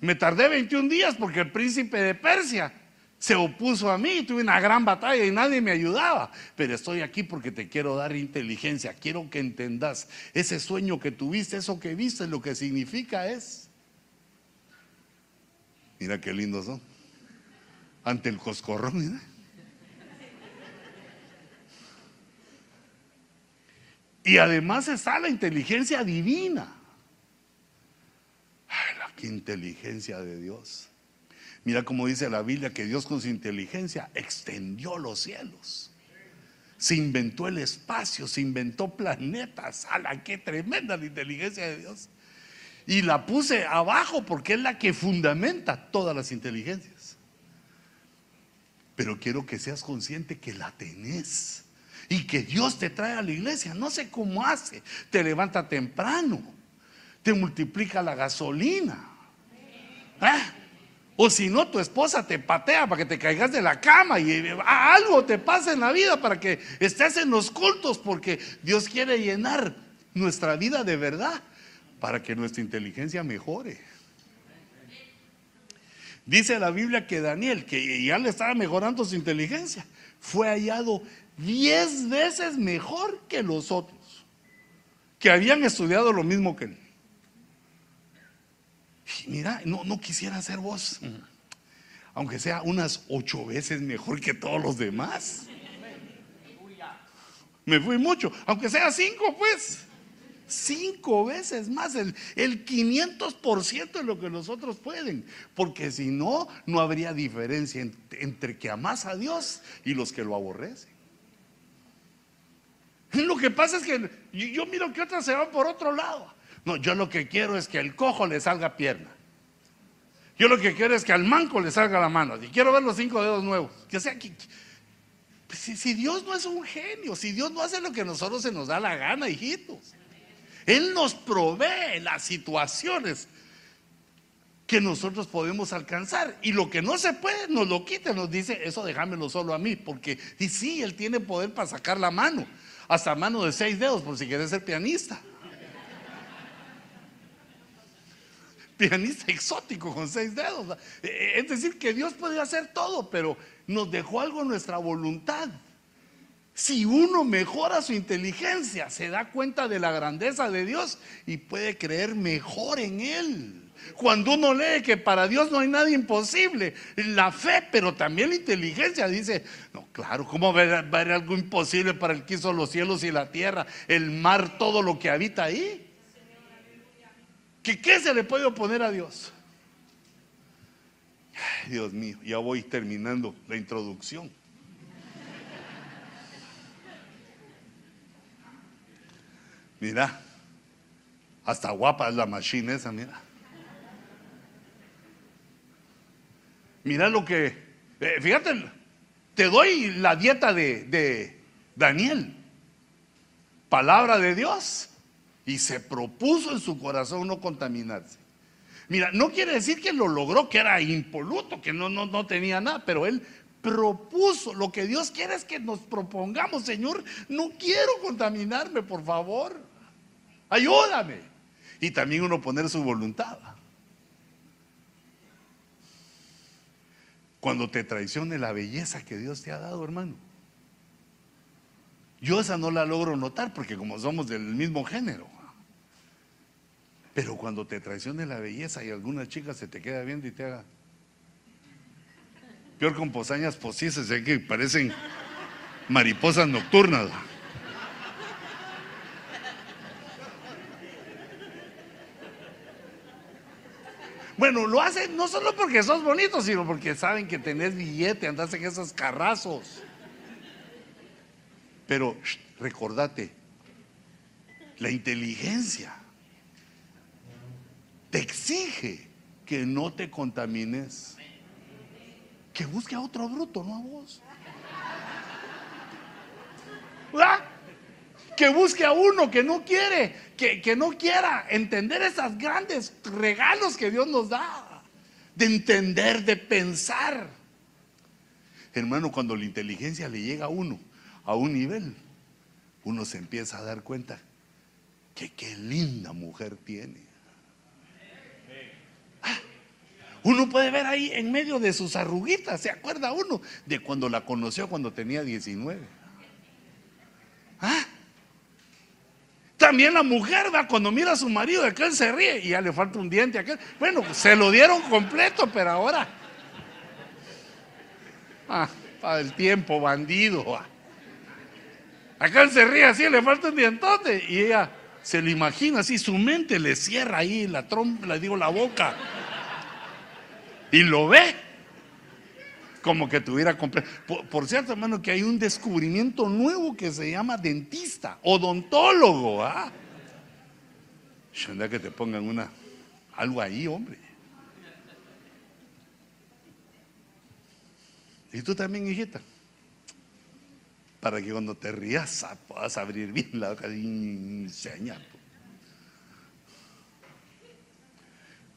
Me tardé 21 días porque el príncipe de Persia se opuso a mí, tuve una gran batalla y nadie me ayudaba. Pero estoy aquí porque te quiero dar inteligencia, quiero que entendas ese sueño que tuviste, eso que viste, lo que significa es. Mira qué lindos son. Ante el coscorrón, mira. Y además está la inteligencia divina. La inteligencia de Dios. Mira cómo dice la Biblia que Dios con su inteligencia extendió los cielos. Se inventó el espacio, se inventó planetas. ¡Hala, qué tremenda la inteligencia de Dios! Y la puse abajo porque es la que fundamenta todas las inteligencias. Pero quiero que seas consciente que la tenés y que Dios te trae a la iglesia. No sé cómo hace. Te levanta temprano, te multiplica la gasolina. ¿Eh? O si no, tu esposa te patea para que te caigas de la cama y algo te pasa en la vida para que estés en los cultos porque Dios quiere llenar nuestra vida de verdad para que nuestra inteligencia mejore. Dice la Biblia que Daniel, que ya le estaba mejorando su inteligencia, fue hallado diez veces mejor que los otros, que habían estudiado lo mismo que él mira, no, no quisiera ser vos, aunque sea unas ocho veces mejor que todos los demás. Me fui mucho, aunque sea cinco, pues. Cinco veces más, el, el 500% de lo que los otros pueden. Porque si no, no habría diferencia entre, que amas a Dios y los que lo aborrecen. Lo que pasa es que yo, yo miro que otras se van por otro lado. No, yo lo que quiero es que al cojo le salga pierna. Yo lo que quiero es que al manco le salga la mano. Y quiero ver los cinco dedos nuevos. Que sea que, pues, si, Dios no es un genio, si Dios no hace lo que nosotros se nos da la gana, hijitos. Él nos provee las situaciones que nosotros podemos alcanzar. Y lo que no se puede, nos lo quita, nos dice, eso déjamelo solo a mí, porque y sí, Él tiene poder para sacar la mano, hasta mano de seis dedos, por si quieres ser pianista. Pianista exótico con seis dedos. Eh, eh, es decir, que Dios puede hacer todo, pero nos dejó algo en nuestra voluntad. Si uno mejora su inteligencia, se da cuenta de la grandeza de Dios y puede creer mejor en Él. Cuando uno lee que para Dios no hay nada imposible, la fe, pero también la inteligencia dice, no, claro, ¿cómo va a haber algo imposible para el que hizo los cielos y la tierra, el mar, todo lo que habita ahí? Qué se le puede oponer a Dios? Dios mío, ya voy terminando la introducción. Mira, hasta guapa es la machine esa, mira. Mira lo que, eh, fíjate, te doy la dieta de Daniel. Palabra de Dios y se propuso en su corazón no contaminarse. Mira, no quiere decir que lo logró, que era impoluto, que no, no, no tenía nada, pero él propuso. Lo que Dios quiere es que nos propongamos, Señor, no quiero contaminarme, por favor. Ayúdame. Y también uno poner su voluntad. Cuando te traicione la belleza que Dios te ha dado, hermano. Yo esa no la logro notar porque como somos del mismo género. Pero cuando te traicione la belleza y alguna chica se te queda viendo y te haga. Peor con posañas posisas, sé que parecen mariposas nocturnas. Bueno, lo hacen no solo porque sos bonito, sino porque saben que tenés billete, andas en esos carrazos. Pero recordate, la inteligencia te exige que no te contamines. Que busque a otro bruto, no a vos. Que busque a uno que no quiere, que, que no quiera entender esos grandes regalos que Dios nos da. De entender, de pensar. Hermano, cuando la inteligencia le llega a uno a un nivel, uno se empieza a dar cuenta que qué linda mujer tiene. Ah, uno puede ver ahí en medio de sus arruguitas, ¿se acuerda uno de cuando la conoció cuando tenía 19? ¿Ah? También la mujer, va, cuando mira a su marido, aquel se ríe y ya le falta un diente. Bueno, se lo dieron completo, pero ahora. Ah, para el tiempo, bandido. Ah. Aquel se ríe así, le falta un dientote. Y ella se lo imagina así, su mente le cierra ahí la trompa, le digo la boca. Y lo ve como que tuviera por, cierto, hermano, que hay un descubrimiento nuevo que se llama dentista, odontólogo. ¿ah? que te pongan una algo ahí, hombre. Y tú también, hijita. Para que cuando te rías puedas abrir bien la boca y enseñar.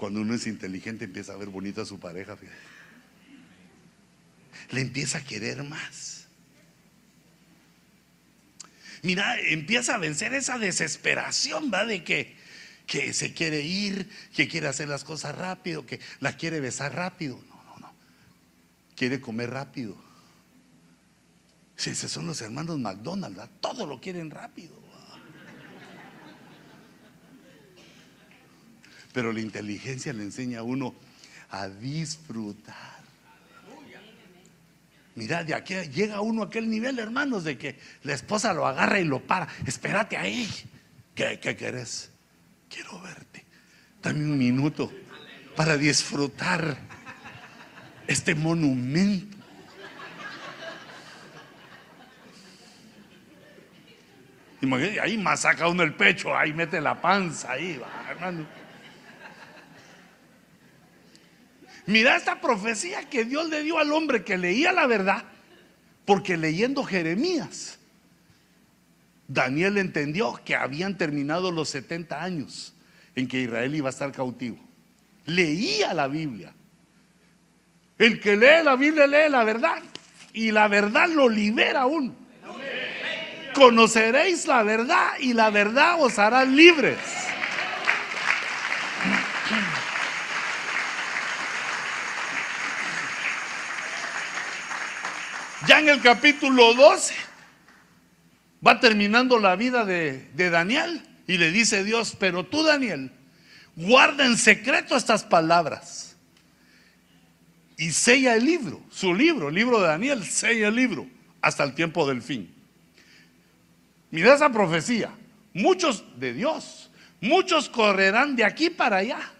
Cuando uno es inteligente empieza a ver bonita a su pareja, fíjate le empieza a querer más. Mira, empieza a vencer esa desesperación, ¿va? De que, que se quiere ir, que quiere hacer las cosas rápido, que la quiere besar rápido. No, no, no. Quiere comer rápido. Si esos son los hermanos McDonald's, todo lo quieren rápido. Pero la inteligencia le enseña a uno a disfrutar. Mira, de aquí llega uno a aquel nivel, hermanos, de que la esposa lo agarra y lo para. Espérate ahí. ¿Qué, qué querés? Quiero verte. Dame un minuto para disfrutar este monumento. Ahí más saca uno el pecho, ahí mete la panza, ahí va, hermano. Mira esta profecía que Dios le dio al hombre que leía la verdad, porque leyendo Jeremías, Daniel entendió que habían terminado los 70 años en que Israel iba a estar cautivo. Leía la Biblia. El que lee la Biblia lee la verdad y la verdad lo libera aún. Conoceréis la verdad y la verdad os hará libres. Ya en el capítulo 12 va terminando la vida de, Daniel y le dice Dios, pero tú Daniel, guarda en secreto estas palabras y sella el libro, su libro, el libro de Daniel, sella el libro hasta el tiempo del fin. Mira esa profecía, muchos de Dios, muchos correrán de aquí para allá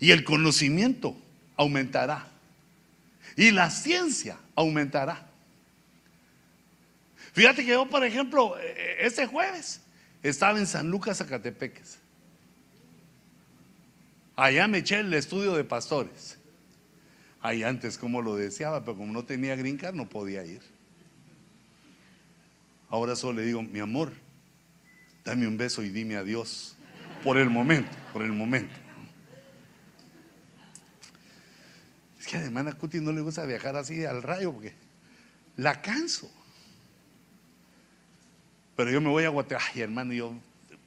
y el conocimiento aumentará y la ciencia aumentará. Fíjate que yo, por ejemplo, este jueves estaba en San Lucas, Zacatepeques. Allá me eché el estudio de pastores. Ahí antes, como lo deseaba, pero como no tenía green no podía ir. Ahora solo le digo, mi amor, dame un beso y dime adiós. Por el momento, por el momento. Que a hermana Cuti no le gusta viajar así al rayo porque la canso. Pero yo me voy a Guatemala, ay hermano, yo,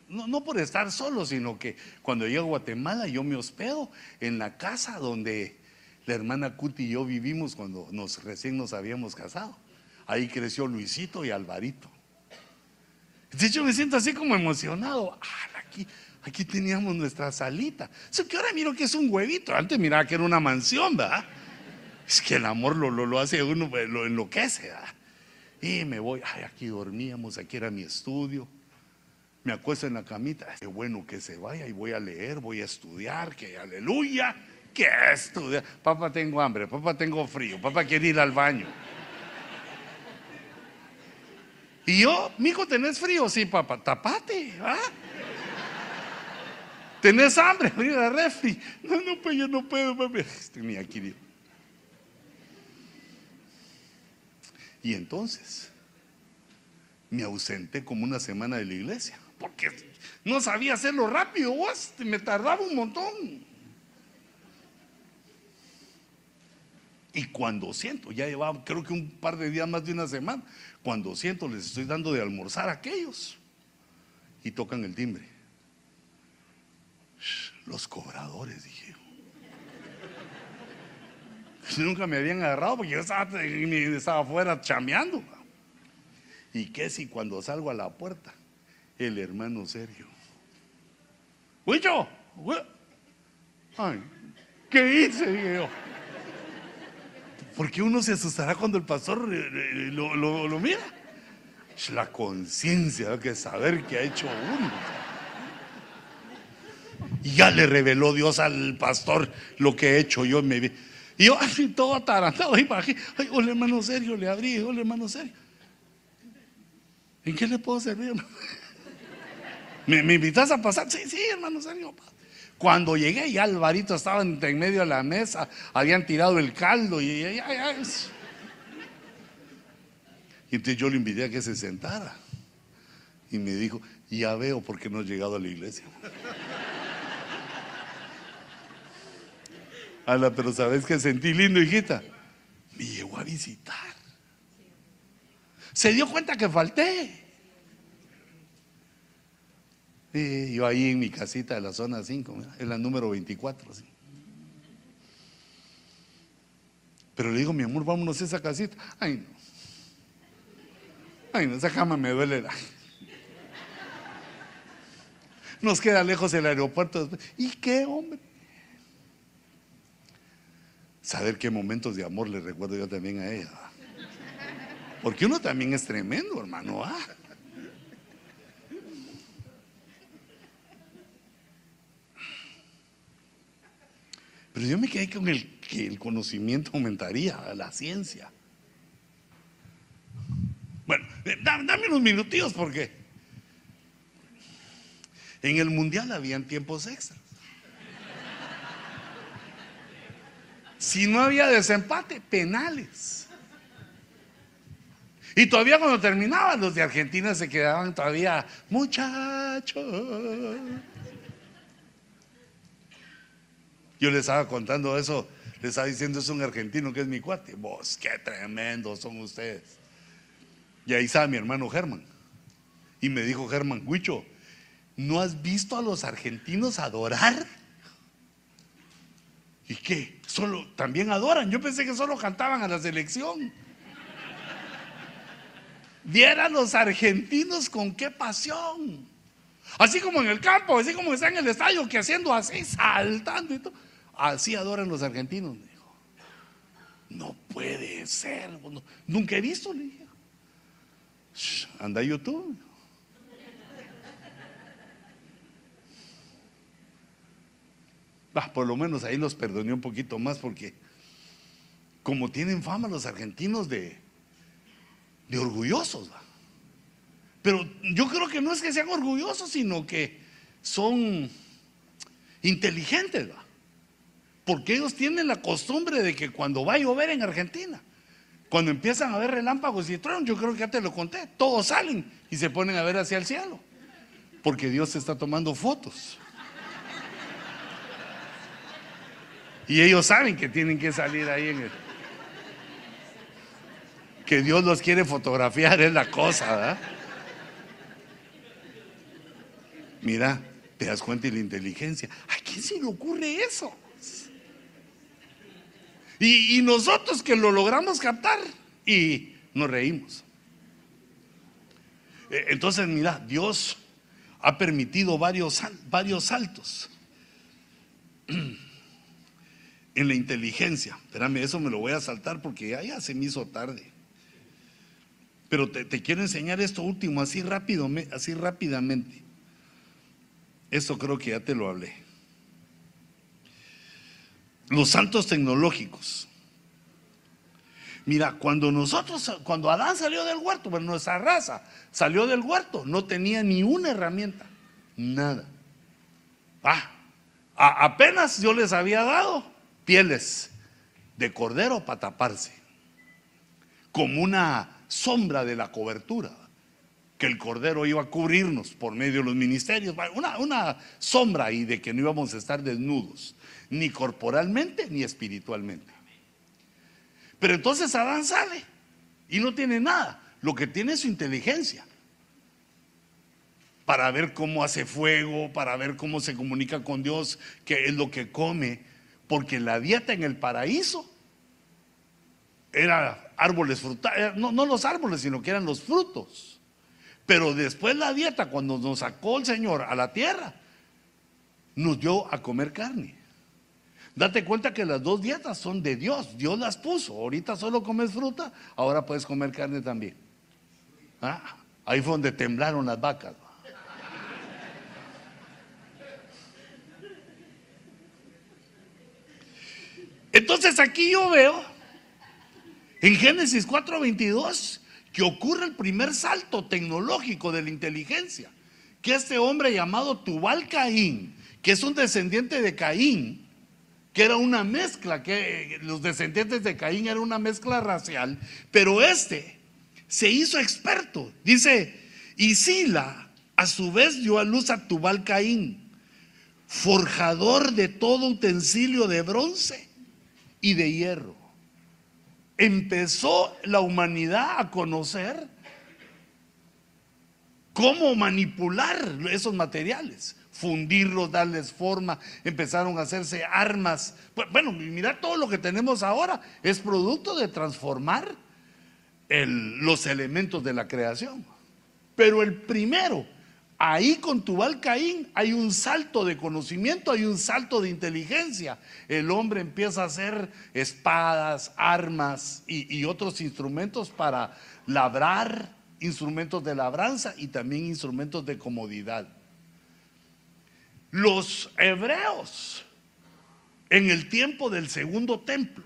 no, por estar solo, sino que cuando llego a Guatemala yo me hospedo en la casa donde la hermana Cuti y yo vivimos cuando nos, recién nos habíamos casado. Ahí creció Luisito y Alvarito. De hecho me siento así como emocionado. Ah, aquí, Aquí teníamos nuestra salita. Eso que ahora miro que es un huevito. Antes miraba que era una mansión, ¿verdad? Es que el amor lo, lo, hace uno, pues, lo enloquece, ¿verdad? Y me voy, ay, aquí dormíamos, aquí era mi estudio. Me acuesto en la camita, qué bueno que se vaya y voy a leer, voy a estudiar, que aleluya, que estudiar. Papá, tengo hambre, papá, tengo frío, papá, quiere ir al baño. Y yo, mijo, ¿tenés frío? Sí, papá, tapate, ¿ah? ¿Tenés hambre? Abrir la refri. No, no, pues yo no puedo, mami. Tenía aquí. Y entonces me ausenté como una semana de la iglesia, porque no sabía hacerlo rápido, me tardaba un montón. Y cuando siento, ya llevaba creo que un par de días más de una semana, cuando siento les estoy dando de almorzar a aquellos y tocan el timbre. Los cobradores, dije. Nunca me habían agarrado porque yo estaba, estaba afuera chameando. ¿Y qué si cuando salgo a la puerta, el hermano Sergio? ¡Huicho! Ay, ¿qué hice? Dije yo. Porque uno se asustará cuando el pastor eh, eh, lo, lo mira. La conciencia que saber que ha hecho uno. Y ya le reveló Dios al pastor lo que he hecho yo. Me, y yo así todo atarantado. Ay, hola hermano serio, le abrí, hola hermano serio. ¿En qué le puedo servir? ¿Me, ¿Me, invitas a pasar? Sí, sí, hermano serio. Cuando llegué ya Alvarito estaba en, medio de la mesa, habían tirado el caldo y, y, y, y entonces yo le invité a que se sentara. Y me dijo, ya veo por qué no has llegado a la iglesia. Ala, pero ¿sabes que sentí lindo, hijita? Me llegó a visitar. Se dio cuenta que falté. Yo ahí en mi casita de la zona 5, en la número 24. Pero le digo, mi amor, vámonos a esa casita. Ay, no. Ay, no, esa cama me duele. Nos queda lejos el aeropuerto. ¿Y qué, hombre? Saber qué momentos de amor le recuerdo yo también a ella. Porque uno también es tremendo, hermano. ¿ah? Pero yo me quedé con el que el conocimiento aumentaría, la ciencia. Bueno, eh, dame unos minutillos porque en el mundial habían tiempos extras. Si no había desempate, penales. Y todavía cuando terminaban los de Argentina se quedaban todavía, muchachos. Yo les estaba contando eso, les estaba diciendo es un argentino que es mi cuate. Vos, qué tremendo son ustedes. Y ahí estaba mi hermano Germán. Y me dijo Germán, Huicho, ¿no has visto a los argentinos adorar? ¿Y qué? Solo también adoran. Yo pensé que solo cantaban a la selección. Viera a los argentinos con qué pasión. Así como en el campo, así como está en el estadio, que haciendo así, saltando y todo. Así adoran los argentinos, me dijo. No puede ser. Nunca he visto, le dije. Anda YouTube. Por lo menos ahí los perdoné un poquito más porque como tienen fama los argentinos de, de orgullosos. Pero yo creo que no es que sean orgullosos, sino que son inteligentes. Porque ellos tienen la costumbre de que cuando va a llover en Argentina, cuando empiezan a ver relámpagos y truenos, yo creo que ya te lo conté, todos salen y se ponen a ver hacia el cielo. Porque Dios está tomando fotos. Y ellos saben que tienen que salir ahí en el... Que Dios los quiere fotografiar, es la cosa, ¿verdad? Mira, te das cuenta de la inteligencia. ¿A quién se le ocurre eso? Y, nosotros que lo logramos captar y nos reímos. E, entonces, mira, Dios ha permitido varios, varios saltos en la inteligencia. Espérame, eso me lo voy a saltar porque ya, se me hizo tarde. Pero te, quiero enseñar esto último, así rápido, así rápidamente. Eso creo que ya te lo hablé los saltos tecnológicos. Mira, cuando nosotros, cuando Adán salió del huerto, bueno, nuestra raza salió del huerto, no tenía ni una herramienta, nada. Ah, apenas yo les había dado pieles de cordero para taparse, como una sombra de la cobertura, que el cordero iba a cubrirnos por medio de los ministerios, una, una sombra y de que no íbamos a estar desnudos ni corporalmente ni espiritualmente. Pero entonces Adán sale y no tiene nada. Lo que tiene es su inteligencia para ver cómo hace fuego, para ver cómo se comunica con Dios, qué es lo que come, porque la dieta en el paraíso era árboles frutales, no, no los árboles, sino que eran los frutos. Pero después la dieta, cuando nos sacó el Señor a la tierra, nos dio a comer carne. Date cuenta que las dos dietas son de Dios, Dios las puso. Ahorita solo comes fruta, ahora puedes comer carne también. Ah, ahí fue donde temblaron las vacas. Entonces aquí yo veo en Génesis 4:22 que ocurre el primer salto tecnológico de la inteligencia, que este hombre llamado Tubal Caín, que es un descendiente de Caín, que era una mezcla, que los descendientes de Caín era una mezcla racial, pero este se hizo experto. Dice, y Sila a su vez dio a luz a Tubal Caín, forjador de todo utensilio de bronce y de hierro. Empezó la humanidad a conocer cómo manipular esos materiales, fundirlos, darles forma, empezaron a hacerse armas. Bueno, mira, todo lo que tenemos ahora es producto de transformar los elementos de la creación. Pero el primero Ahí con Tubal Caín hay un salto de conocimiento, hay un salto de inteligencia. El hombre empieza a hacer espadas, armas y, otros instrumentos para labrar, instrumentos de labranza y también instrumentos de comodidad. Los hebreos en el tiempo del segundo templo,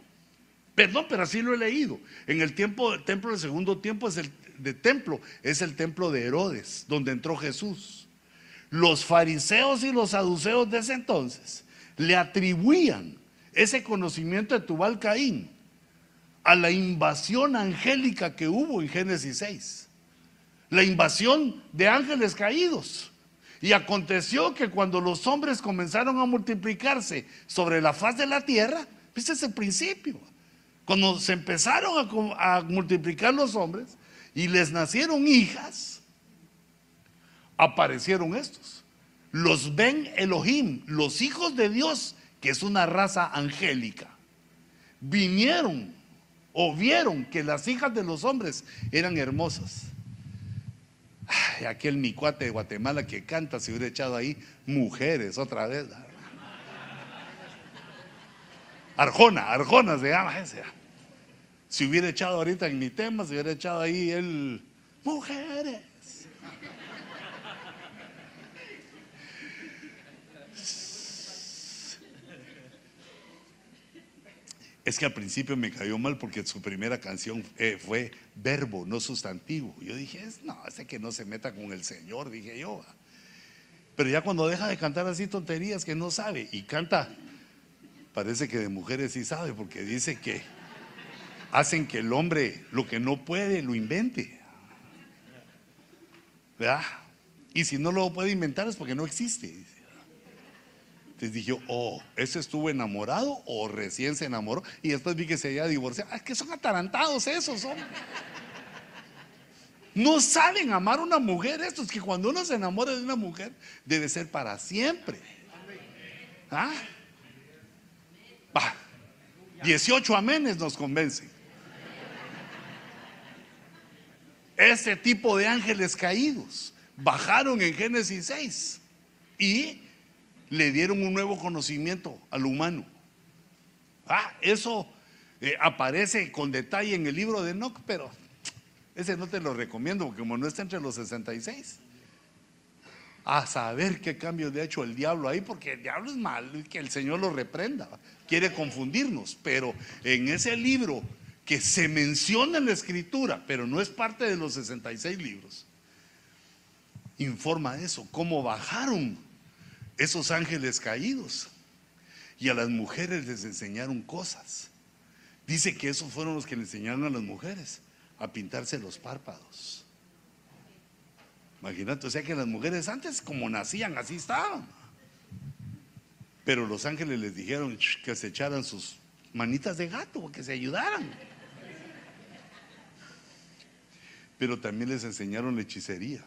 perdón, pero así lo he leído, en el tiempo, templo del segundo tiempo es el de templo es el templo de Herodes, donde entró Jesús. Los fariseos y los saduceos de ese entonces le atribuían ese conocimiento de Tubal Caín a la invasión angélica que hubo en Génesis 6. La invasión de ángeles caídos. Y aconteció que cuando los hombres comenzaron a multiplicarse sobre la faz de la tierra, ese es el principio. Cuando se empezaron a multiplicar los hombres, y les nacieron hijas, aparecieron estos. Los ven Elohim, los hijos de Dios, que es una raza angélica. Vinieron o vieron que las hijas de los hombres eran hermosas. aquel micuate de Guatemala que canta se hubiera echado ahí mujeres otra vez. Arjona, Arjona se llama ese. Si hubiera echado ahorita en mi tema, si hubiera echado ahí el mujeres. Es que al principio me cayó mal porque su primera canción eh, fue verbo, no sustantivo. Yo dije, no, ese que no se meta con el Señor, dije yo. Pero ya cuando deja de cantar así tonterías que no sabe y canta, parece que de mujeres sí sabe porque dice que hacen que el hombre lo que no puede lo invente. ¿Verdad? Y si no lo puede inventar es porque no existe. Entonces dije, oh, ese estuvo enamorado o recién se enamoró y después vi que se había divorciado. Es que son atarantados esos, son. No saben amar a una mujer estos, que cuando uno se enamora de una mujer debe ser para siempre. ¿Ah? 18 amenes nos convencen. Ese tipo de ángeles caídos bajaron en Génesis 6 y le dieron un nuevo conocimiento al humano. Ah, eso eh, aparece con detalle en el libro de Enoch, pero ese no te lo recomiendo porque como no está entre los 66. A saber qué cambio le ha hecho el diablo ahí, porque el diablo es mal, que el Señor lo reprenda, quiere confundirnos, pero en ese libro que se menciona en la escritura, pero no es parte de los 66 libros, informa eso, cómo bajaron esos ángeles caídos y a las mujeres les enseñaron cosas. Dice que esos fueron los que le enseñaron a las mujeres a pintarse los párpados. Imagínate, o sea que las mujeres antes como nacían, así estaban. Pero los ángeles les dijeron que se echaran sus manitas de gato, que se ayudaran. Pero también les enseñaron hechicería.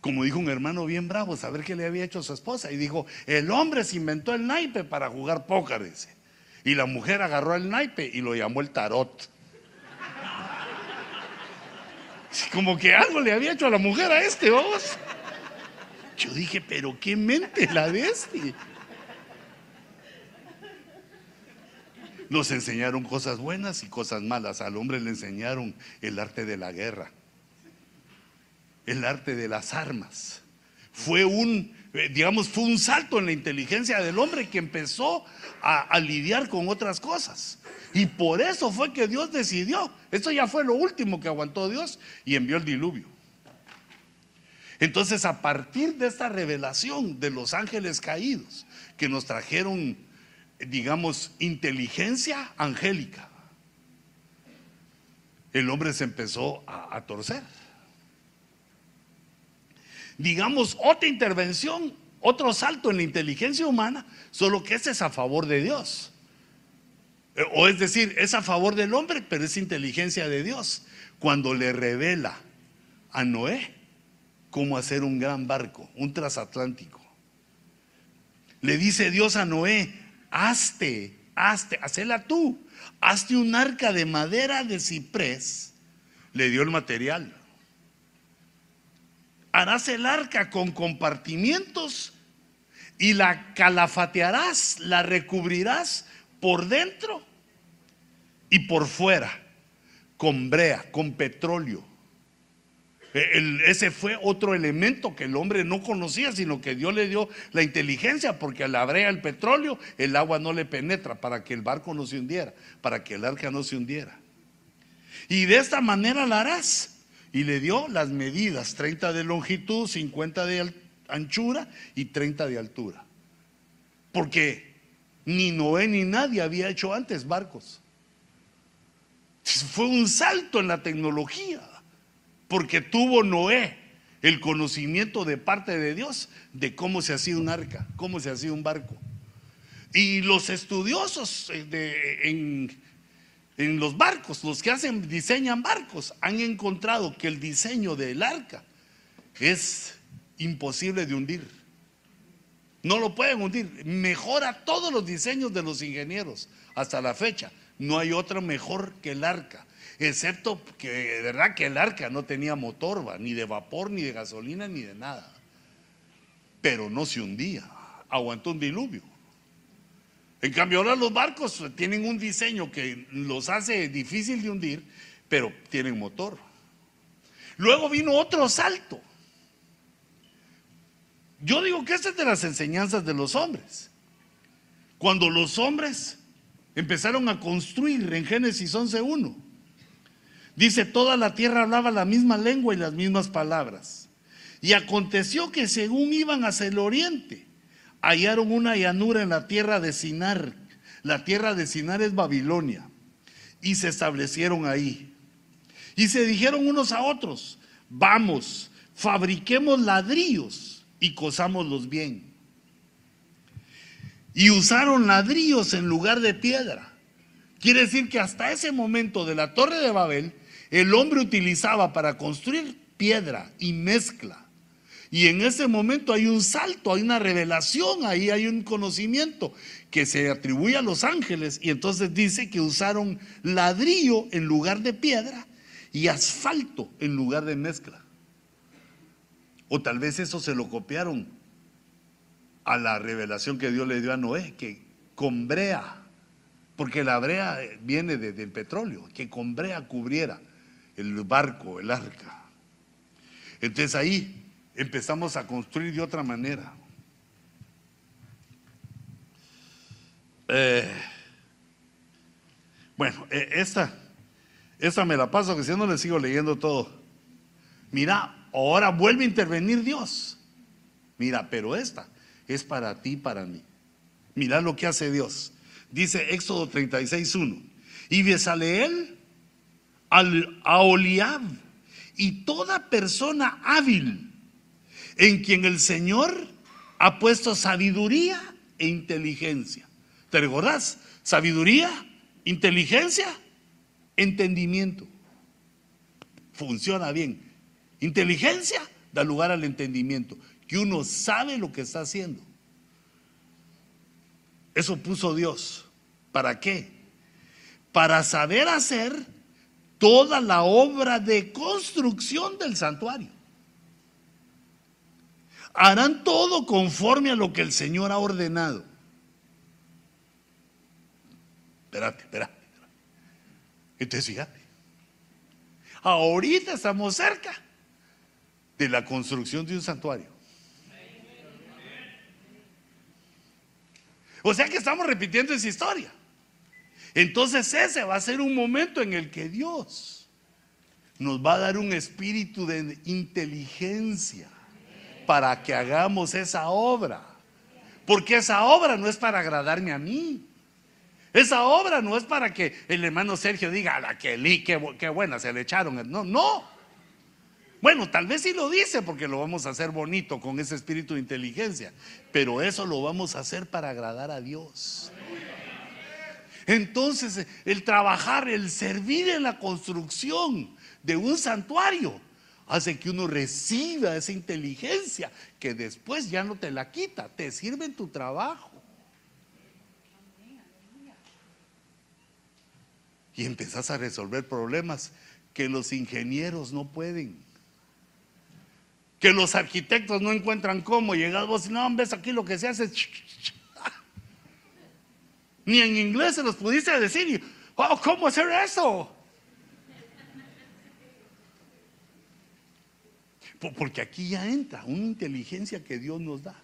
Como dijo un hermano bien bravo, saber qué le había hecho a su esposa. Y dijo, el hombre se inventó el naipe para jugar póker, dice. Y la mujer agarró el naipe y lo llamó el tarot. Como que algo le había hecho a la mujer a este, vos. Yo dije, pero qué mente la de este. Nos enseñaron cosas buenas y cosas malas. Al hombre le enseñaron el arte de la guerra, el arte de las armas. Fue un, eh, digamos, fue un salto en la inteligencia del hombre que empezó a, lidiar con otras cosas. Y por eso fue que Dios decidió. Esto ya fue lo último que aguantó Dios y envió el diluvio. Entonces, a partir de esta revelación de los ángeles caídos, que nos trajeron, digamos, inteligencia angélica, el hombre se empezó a, torcer. Digamos, otra intervención, otro salto en la inteligencia humana, solo que ese es a favor de Dios. O es decir, es a favor del hombre, pero es inteligencia de Dios. Cuando le revela a Noé cómo hacer un gran barco, un transatlántico. Le dice Dios a Noé, hazte, hazte, hacela tú, hazte un arca de madera de ciprés. Le dio el material. Harás el arca con compartimientos y la calafatearás, la recubrirás por dentro y por fuera, con brea, con petróleo. Ese fue otro elemento que el hombre no conocía, sino que Dios le dio la inteligencia, porque a la el petróleo, el agua no le penetra para que el barco no se hundiera, para que el arca no se hundiera. Y de esta manera la harás. Y le dio las medidas, 30 de longitud, 50 de anchura y 30 de altura. Porque ni Noé ni nadie había hecho antes barcos. Fue un salto en la tecnología, porque tuvo Noé el conocimiento de parte de Dios de cómo se hacía un arca, cómo se hacía un barco. Y los estudiosos eh, en, en los barcos, los que hacen, diseñan barcos, han encontrado que el diseño del arca es imposible de hundir. No lo pueden hundir. Mejora todos los diseños de los ingenieros hasta la fecha. No hay otro mejor que el arca. Excepto que de verdad que el arca no tenía motor, ni de vapor, ni de gasolina, ni de nada. Pero no se hundía. Aguantó un diluvio. En cambio, ahora los barcos tienen un diseño que los hace difícil de hundir, pero tienen motor. Luego vino otro salto. Yo digo que esta es de las enseñanzas de los hombres. Cuando los hombres empezaron a construir en Génesis 11.1. Dice, toda la tierra hablaba la misma lengua y las mismas palabras. Y aconteció que según iban hacia el oriente, hallaron una llanura en la tierra de Sinar. La tierra de Sinar es Babilonia. Y se establecieron ahí. Y se dijeron unos a otros, vamos, fabriquemos ladrillos y cosámoslos bien y usaron ladrillos en lugar de piedra. Quiere decir que hasta ese momento de la torre de Babel, el hombre utilizaba para construir piedra y mezcla. Y en ese momento hay un salto, hay una revelación, ahí hay un conocimiento que se atribuye a los ángeles. Y entonces dice que usaron ladrillo en lugar de piedra y asfalto en lugar de mezcla. O tal vez eso se lo copiaron a la revelación que Dios le dio a Noé, que con brea, porque la brea viene del petróleo, que con brea cubriera el barco, el arca. Entonces ahí empezamos a construir de otra manera. Eh, bueno, eh, esta, esta me la paso, que si no le sigo leyendo todo. Mira, ahora vuelve a intervenir Dios. Mira, pero esta, es para ti para mí. Mirad lo que hace Dios. Dice Éxodo 36.1. Y Besaleel al, a y toda persona hábil en quien el Señor ha puesto sabiduría e inteligencia. ¿Te recordás? Sabiduría, inteligencia entendimiento. Funciona bien. Inteligencia da lugar al entendimiento, que uno sabe lo que está haciendo. Eso puso Dios. ¿Para qué? Para saber hacer toda la obra de construcción del santuario. Harán todo conforme a lo que el Señor ha ordenado. Espérate, espérate. Entonces, fíjate. Ahorita estamos cerca de la construcción de un santuario. O sea que estamos repitiendo esa historia. Entonces ese va a ser un momento en el que Dios nos va a dar un espíritu de inteligencia para que hagamos esa obra. Porque esa obra no es para agradarme a mí. Esa obra no es para que el hermano Sergio diga, a la que qué, buena, se le echaron. No, no. Bueno, tal vez sí lo dice porque lo vamos a hacer bonito con ese espíritu de inteligencia, pero eso lo vamos a hacer para agradar a Dios. Entonces, el trabajar, el servir en la construcción de un santuario, hace que uno reciba esa inteligencia que después ya no te la quita, te sirve en tu trabajo. Y empezás a resolver problemas que los ingenieros no pueden. Que los arquitectos no encuentran cómo. Llegas vos y no, ves aquí lo que se hace. Ni en inglés se los pudiste decir. Wow, ¿cómo hacer eso? Porque aquí ya entra una inteligencia que Dios nos da.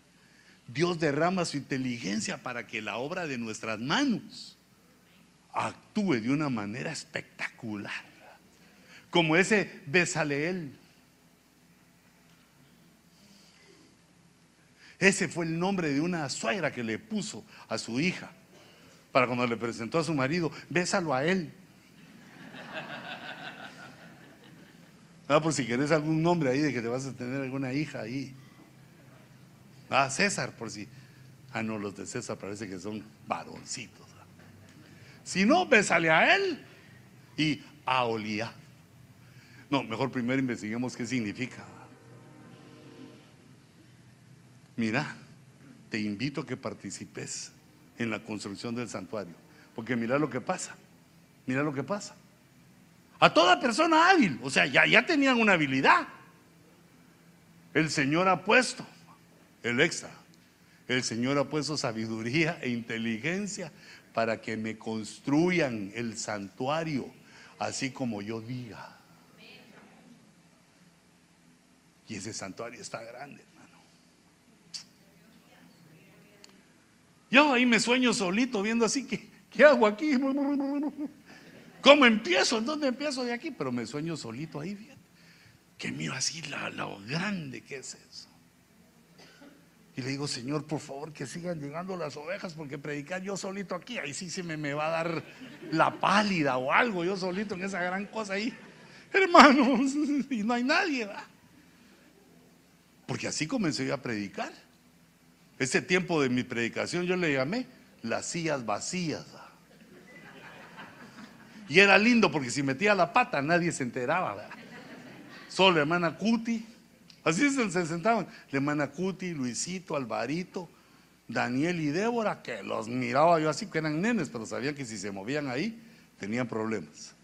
Dios derrama su inteligencia para que la obra de nuestras manos actúe de una manera espectacular. Como ese Besaleel. Ese fue el nombre de una suegra que le puso a su hija. Para cuando le presentó a su marido, bésalo a él. Ah, por si querés algún nombre ahí de que te vas a tener alguna hija ahí. Ah, César, por si. Ah, no, los de César parece que son varoncitos. Si no, bésale a él y a Olía. No, mejor primero investiguemos qué significa. Mira, te invito a que participes en la construcción del santuario. Porque mira lo que pasa. Mira lo que pasa. A toda persona hábil. O sea, ya, ya tenían una habilidad. El Señor ha puesto el extra. El Señor ha puesto sabiduría e inteligencia para que me construyan el santuario así como yo diga. Y ese santuario está grande, hermano. Yo ahí me sueño solito viendo así que, ¿qué hago aquí? ¿Cómo empiezo? ¿En dónde empiezo de aquí? Pero me sueño solito ahí, bien. Que miro así la, lo grande que es eso. Y le digo, Señor, por favor, que sigan llegando las ovejas, porque predicar yo solito aquí, ahí sí se me, me va a dar la pálida o algo, yo solito en esa gran cosa ahí. Hermanos, y no hay nadie, ¿verdad? Porque así comencé yo a predicar. Ese tiempo de mi predicación yo le llamé las sillas vacías. Y era lindo porque si metía la pata nadie se enteraba. Solo la hermana Cuti, así se, sentaban. La hermana Cuti, Luisito, Alvarito, Daniel y Débora, que los miraba yo así, que eran nenes, pero sabían que si se movían ahí tenían problemas.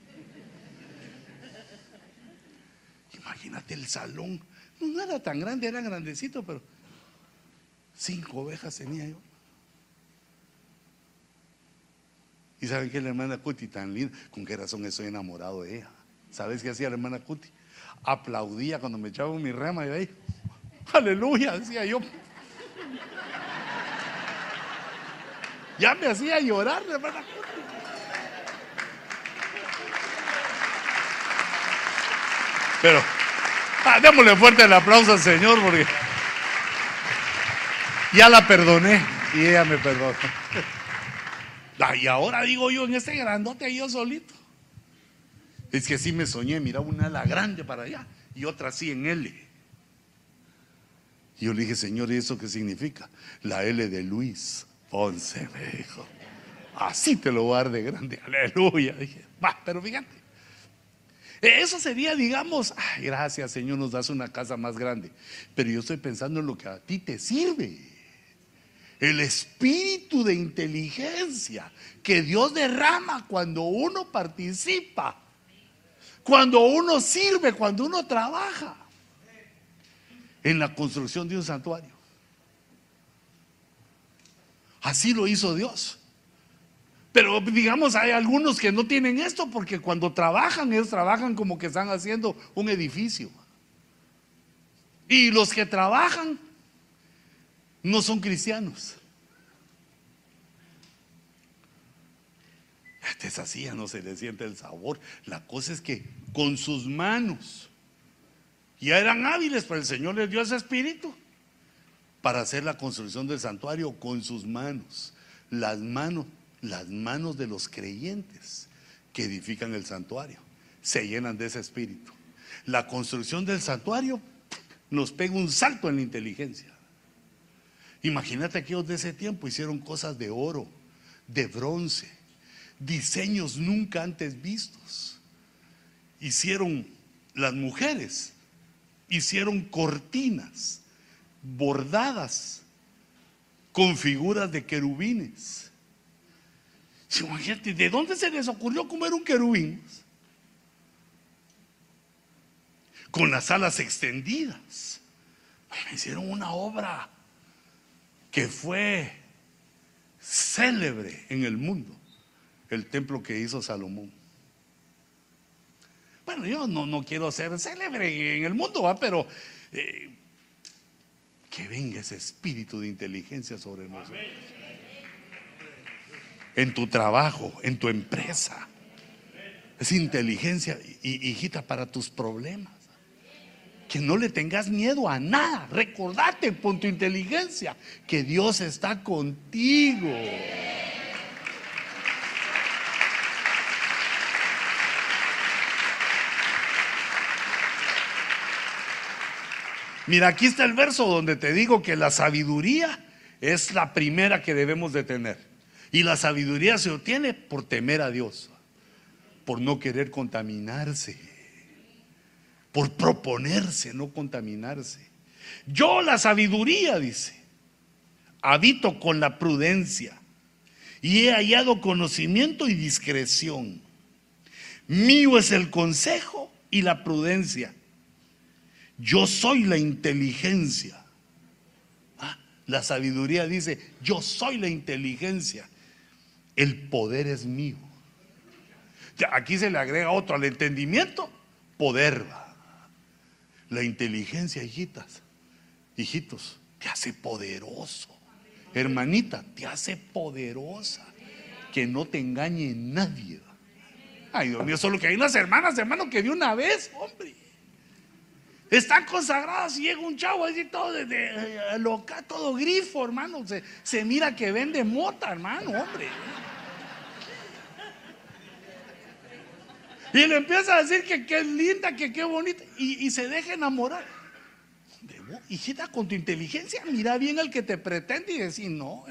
Imagínate el salón. No era tan grande, era grandecito, pero cinco ovejas tenía yo. Y saben que la hermana Cuti tan linda, con qué razón estoy enamorado de ella. ¿Sabes qué hacía la hermana Cuti? Aplaudía cuando me echaba mi rema y ahí, aleluya, decía yo. Ya me hacía llorar la hermana Cuti. Pero, ah, démosle fuerte el aplauso al Señor porque ya la perdoné y ella me perdonó. Y ahora digo yo en ese grandote yo solito. Es que así me soñé, mira una ala grande para allá y otra así en L. Y yo le dije, Señor, ¿y eso qué significa? La L de Luis Ponce, me dijo. Así te lo voy a dar de grande, aleluya. Dije, va, pero fíjate, Eso sería, digamos, ay, gracias Señor, nos das una casa más grande. Pero yo estoy pensando en lo que a ti te sirve. El espíritu de inteligencia que Dios derrama cuando uno participa, cuando uno sirve, cuando uno trabaja en la construcción de un santuario. Así lo hizo Dios. Pero digamos, hay algunos que no tienen esto porque cuando trabajan, ellos trabajan como que están haciendo un edificio. Y los que trabajan no son cristianos. Ya no se le siente el sabor. La cosa es que con sus manos ya eran hábiles, pero el Señor les dio ese espíritu para hacer la construcción del santuario con sus manos. Las manos, las manos de los creyentes que edifican el santuario se llenan de ese espíritu. La construcción del santuario nos pega un salto en la inteligencia. Imagínate aquellos de ese tiempo hicieron cosas de oro, de bronce, diseños nunca antes vistos. Hicieron las mujeres, hicieron cortinas bordadas con figuras de querubines. Imagínate, ¿de dónde se les ocurrió comer un querubín? Con las alas extendidas. Hicieron una obra que fue célebre en el mundo, el templo que hizo Salomón. Bueno, yo no, no quiero ser célebre en el mundo, ¿va? pero eh, que venga ese espíritu de inteligencia sobre nosotros. En tu trabajo, en tu empresa. Es inteligencia, hijita, para tus problemas. Que no le tengas miedo a nada. Recordate con tu inteligencia que Dios está contigo. Mira, aquí está el verso donde te digo que la sabiduría es la primera que debemos de tener. Y la sabiduría se obtiene por temer a Dios, por no querer contaminarse, por proponerse no contaminarse. Yo la sabiduría, dice, habito con la prudencia y he hallado conocimiento y discreción. Mío es el consejo y la prudencia. Yo soy la inteligencia. Ah, la sabiduría dice, yo soy la inteligencia. El poder es mío. Aquí se le agrega otro al entendimiento, poder. La inteligencia, hijitas, hijitos, te hace poderoso. Hermanita, te hace poderosa. Que no te engañe nadie. Ay, Dios mío, solo que hay unas hermanas, hermano, que de una vez, hombre. Están consagradas y llega un chavo así todo de, eh, loca, todo grifo, hermano. Se, mira que vende mota, hermano, hombre. Y le empieza a decir que qué linda, que qué bonita. Y, se deja enamorar. hijita, con tu inteligencia, mira bien al que te pretende y decir, no.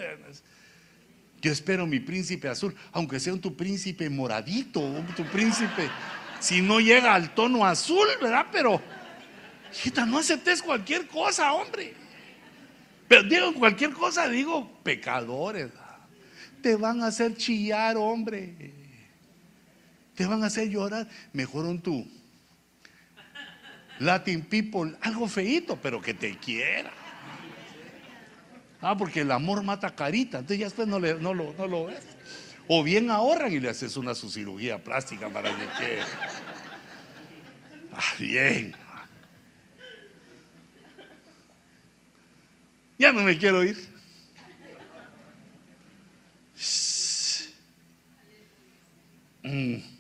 Yo espero mi príncipe azul, aunque sea tu príncipe moradito, tu príncipe, si no llega al tono azul, ¿verdad? Pero Hijita, no aceptes cualquier cosa, hombre. Pero digo cualquier cosa, digo pecadores. Te van a hacer chillar, hombre. Te van a hacer llorar. Mejor un tú. Latin people, algo feito, pero que te quiera. Ah, porque el amor mata carita, entonces ya después no, le, no, lo, no lo ves. O bien ahorran y le haces una su cirugía plástica para que. Ah, bien. Ya no me quiero ir. Mm.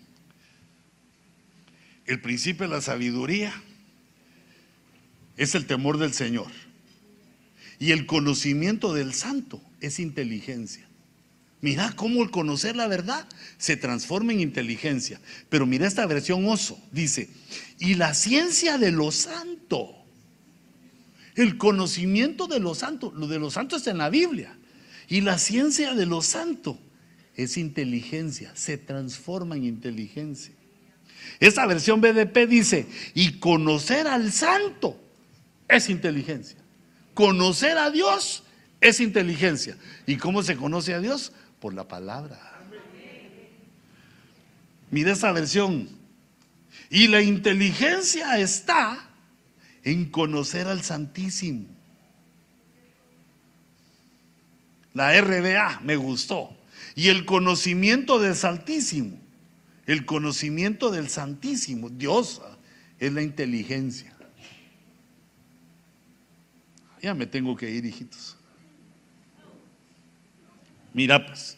El principio de la sabiduría es el temor del Señor. Y el conocimiento del santo es inteligencia. Mira cómo el conocer la verdad se transforma en inteligencia. Pero mira esta versión oso. Dice, y la ciencia de lo santo el conocimiento de los santos, lo de los santos está en la Biblia. Y la ciencia de los santos es inteligencia, se transforma en inteligencia. Esta versión BDP dice, y conocer al santo es inteligencia. Conocer a Dios es inteligencia. ¿Y cómo se conoce a Dios? Por la palabra. Mira esta versión. Y la inteligencia está en conocer al Santísimo. La RBA me gustó. Y el conocimiento del Santísimo. El conocimiento del Santísimo. Dios es la inteligencia. Ya me tengo que ir, hijitos. Mira, pues.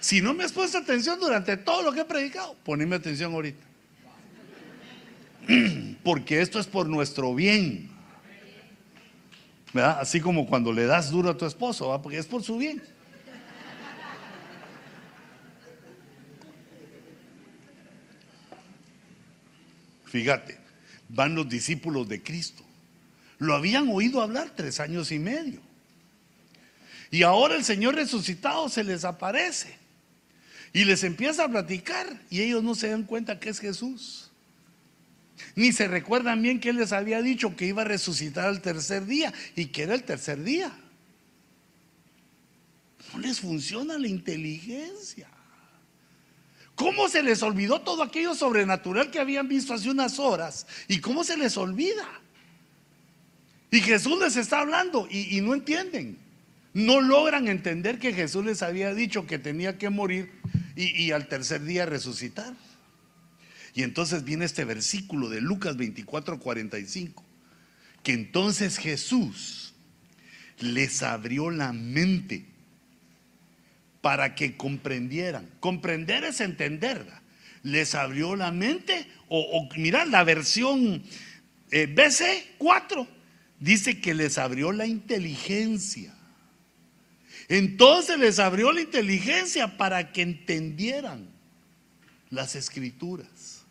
Si no me has puesto atención durante todo lo que he predicado, poneme atención ahorita. Porque esto es por nuestro bien. ¿Verdad? Así como cuando le das duro a tu esposo, porque es por su bien. Fíjate, van los discípulos de Cristo. Lo habían oído hablar tres años y medio. Y ahora el Señor resucitado se les aparece y les empieza a platicar y ellos no se dan cuenta que es Jesús. Ni se recuerdan bien que Él les había dicho que iba a resucitar al tercer día y que era el tercer día. No les funciona la inteligencia. ¿Cómo se les olvidó todo aquello sobrenatural que habían visto hace unas horas? ¿Y cómo se les olvida? Y Jesús les está hablando y, no entienden. No logran entender que Jesús les había dicho que tenía que morir y, y al tercer día resucitar. Y entonces viene este versículo de Lucas 24, 45, que entonces Jesús les abrió la mente para que comprendieran. Comprender es entender. Les abrió la mente, o, mirad, la versión eh, BC 4 dice que les abrió la inteligencia. Entonces les abrió la inteligencia para que entendieran las escrituras.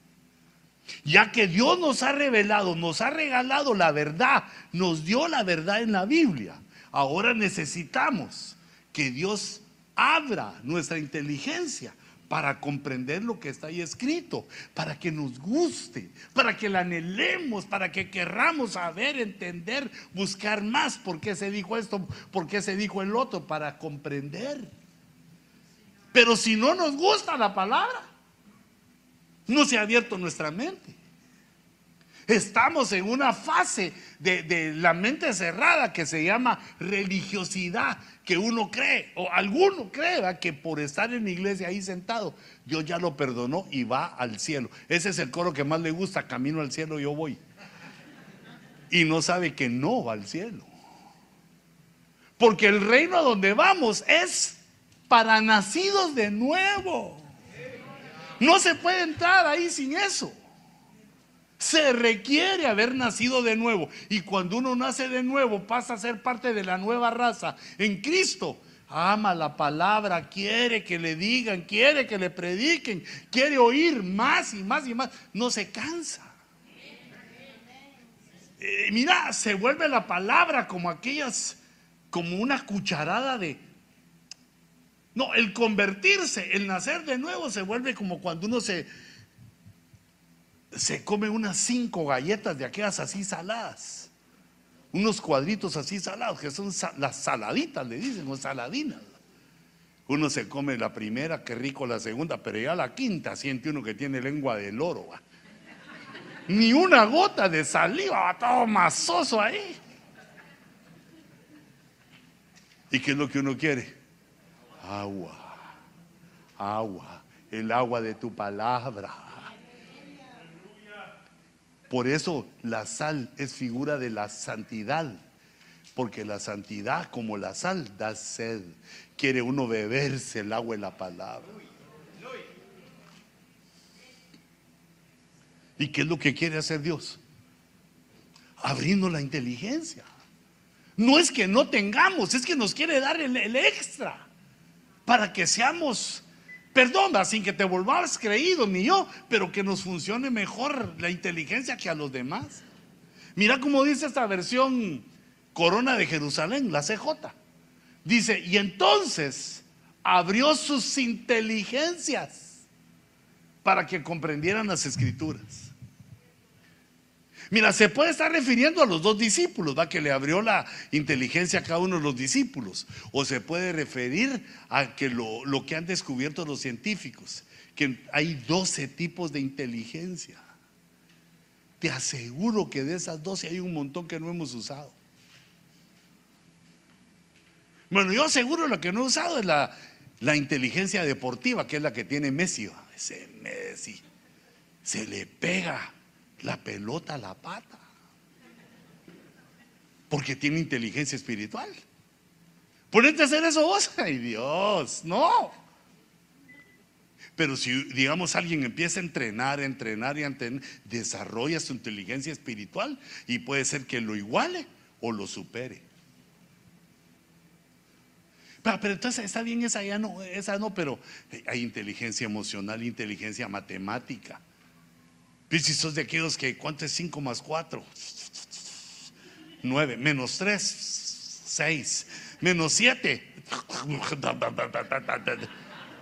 Ya que Dios nos ha revelado, nos ha regalado la verdad, nos dio la verdad en la Biblia. Ahora necesitamos que Dios abra nuestra inteligencia para comprender lo que está ahí escrito, para que nos guste, para que la anhelemos, para que querramos saber, entender, buscar más por qué se dijo esto, por qué se dijo el otro, para comprender. Pero si no nos gusta la palabra, no se ha abierto nuestra mente. Estamos en una fase de, la mente cerrada que se llama religiosidad, que uno cree, o alguno cree, que por estar en la iglesia ahí sentado, Dios ya lo perdonó y va al cielo. Ese es el coro que más le gusta, camino al cielo yo voy. Y no sabe que no va al cielo. Porque el reino a donde vamos es para nacidos de nuevo. No se puede entrar ahí sin eso. Se requiere haber nacido de nuevo. Y cuando uno nace de nuevo, pasa a ser parte de la nueva raza en Cristo. Ama la palabra, quiere que le digan, quiere que le prediquen, quiere oír más y más y más. No se cansa. Eh, mira, se vuelve la palabra como aquellas, como una cucharada de... No, el convertirse, el nacer de nuevo se vuelve como cuando uno se, se come unas cinco galletas de aquellas así saladas. Unos cuadritos así salados, que son las saladitas, le dicen, o saladinas. Uno se come la primera, qué rico la segunda, pero ya la quinta siente uno que tiene lengua de loro. Ni una gota de saliva, todo masoso ahí. ¿Y qué es lo que uno quiere? Agua, agua, el agua de tu palabra. Por eso la sal es figura de la santidad, porque la santidad como la sal da sed. Quiere uno beberse el agua de la palabra. ¿Y qué es lo que quiere hacer Dios? Abriendo la inteligencia. No es que no tengamos, es que nos quiere dar el extra para que seamos Perdona, sin que te volvas creído, ni yo, pero que nos funcione mejor la inteligencia que a los demás. Mira cómo dice esta versión Corona de Jerusalén, la CJ. Dice, y entonces abrió sus inteligencias para que comprendieran las escrituras. Mira, se puede estar refiriendo a los dos discípulos, va que le abrió la inteligencia a cada uno de los discípulos, o se puede referir a que lo, que han descubierto los científicos, que hay 12 tipos de inteligencia. Te aseguro que de esas 12 hay un montón que no hemos usado. Bueno, yo seguro lo que no he usado es la, la inteligencia deportiva, que es la que tiene Messi. Ese Messi se le pega la pelota a la pata. Porque tiene inteligencia espiritual. Ponete a hacer eso vos. Ay Dios, no. Pero si, digamos, alguien empieza a entrenar, a entrenar y a entrenar, desarrolla su inteligencia espiritual y puede ser que lo iguale o lo supere. Pero, entonces está bien, esa ya no, esa no, pero hay inteligencia emocional, inteligencia matemática. Si sos de aquellos que, ¿cuánto es 5 más 4? 9, menos 3, 6, menos 7.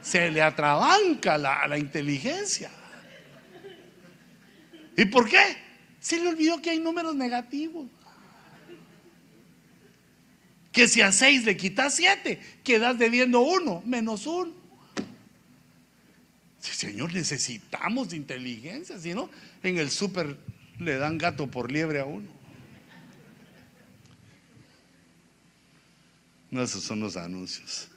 Se le atrabanca la, la inteligencia. ¿Y por qué? Se le olvidó que hay números negativos que si a 6 le quitas 7, quedas debiendo 1, menos 1. Sí, señor, necesitamos inteligencia, si no, en el súper le dan gato por liebre a uno. No, esos son los anuncios.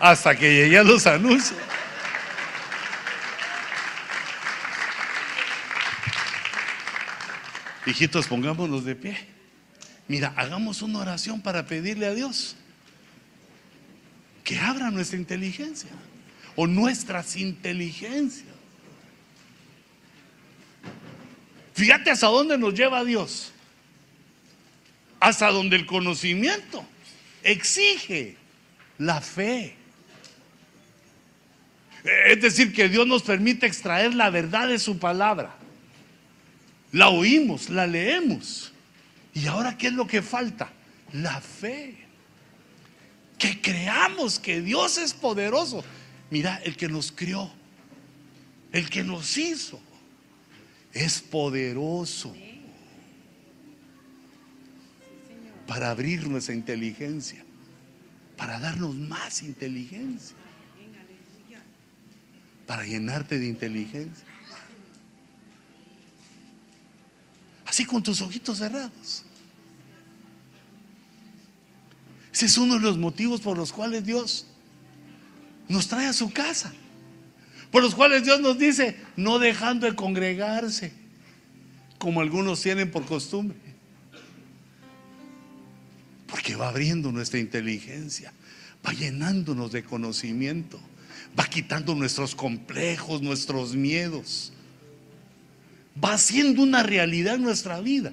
Hasta que llegué a los anuncios. Hijitos, pongámonos de pie. Mira, hagamos una oración para pedirle a Dios que abra nuestra inteligencia o nuestras inteligencias. Fíjate hasta dónde nos lleva Dios. Hasta donde el conocimiento exige la fe. Es decir, que Dios nos permite extraer la verdad de su palabra. La oímos, la leemos ¿Y ahora qué es lo que falta? La fe. Que creamos que Dios es poderoso. Mira, el que nos crió, el que nos hizo, es poderoso para abrir nuestra inteligencia, para darnos más inteligencia, para llenarte de inteligencia. Así con tus ojitos cerrados. Ese es uno de los motivos por los cuales Dios nos trae a su casa. Por los cuales Dios nos dice, no dejando de congregarse, como algunos tienen por costumbre. Porque va abriendo nuestra inteligencia, va llenándonos de conocimiento, va quitando nuestros complejos, nuestros miedos. Va haciendo una realidad nuestra vida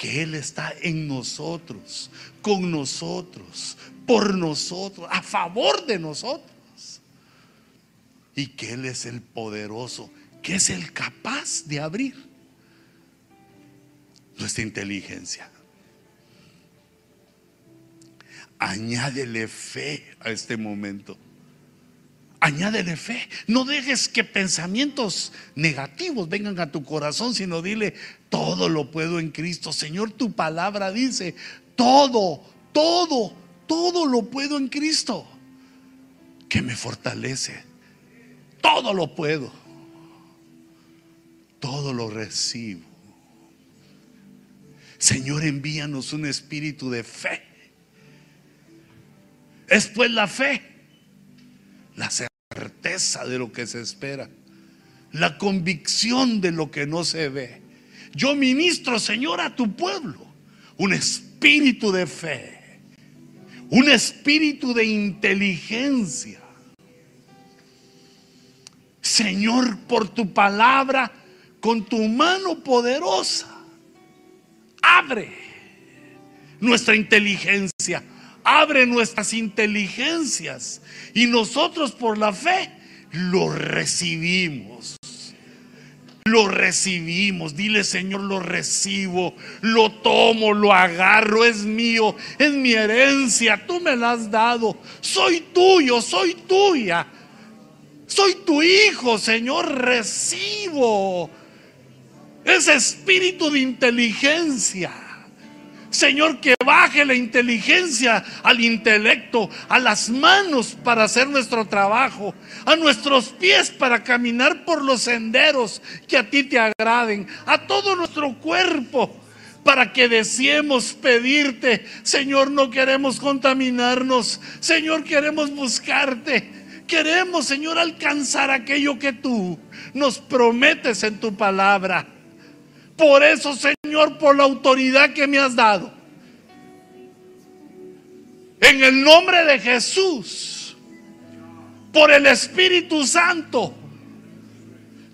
que Él está en nosotros, con nosotros, por nosotros, a favor de nosotros. Y que Él es el poderoso, que es el capaz de abrir nuestra inteligencia. Añádele fe a este momento. Añádele fe. No dejes que pensamientos negativos vengan a tu corazón, sino dile, todo lo puedo en Cristo. Señor, tu palabra dice, todo, todo, todo lo puedo en Cristo, que me fortalece. Todo lo puedo. Todo lo recibo. Señor, envíanos un espíritu de fe. Es pues la fe, la de lo que se espera, la convicción de lo que no se ve. Yo ministro, Señor, a tu pueblo un espíritu de fe, un espíritu de inteligencia. Señor, por tu palabra, con tu mano poderosa, abre nuestra inteligencia abre nuestras inteligencias y nosotros por la fe lo recibimos. Lo recibimos, dile Señor, lo recibo, lo tomo, lo agarro, es mío, es mi herencia, tú me la has dado, soy tuyo, soy tuya. Soy tu hijo, Señor, recibo ese espíritu de inteligencia. Señor, que baje la inteligencia al intelecto, a las manos para hacer nuestro trabajo, a nuestros pies para caminar por los senderos que a ti te agraden, a todo nuestro cuerpo para que deseemos pedirte. Señor, no queremos contaminarnos. Señor, queremos buscarte. Queremos, Señor, alcanzar aquello que tú nos prometes en tu palabra. Por eso, Señor, por la autoridad que me has dado, en el nombre de Jesús, por el Espíritu Santo,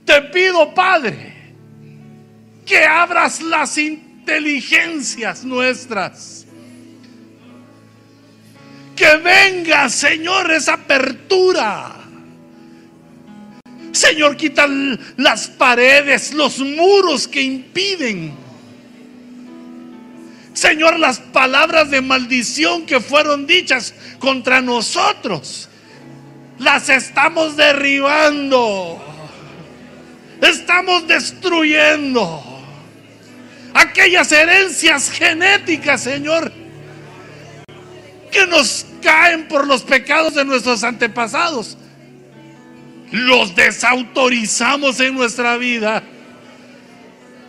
te pido, Padre, que abras las inteligencias nuestras. Que venga, Señor, esa apertura. Señor, quita las paredes, los muros que impiden. Señor, las palabras de maldición que fueron dichas contra nosotros, las estamos derribando. Estamos destruyendo aquellas herencias genéticas, Señor, que nos caen por los pecados de nuestros antepasados los desautorizamos en nuestra vida.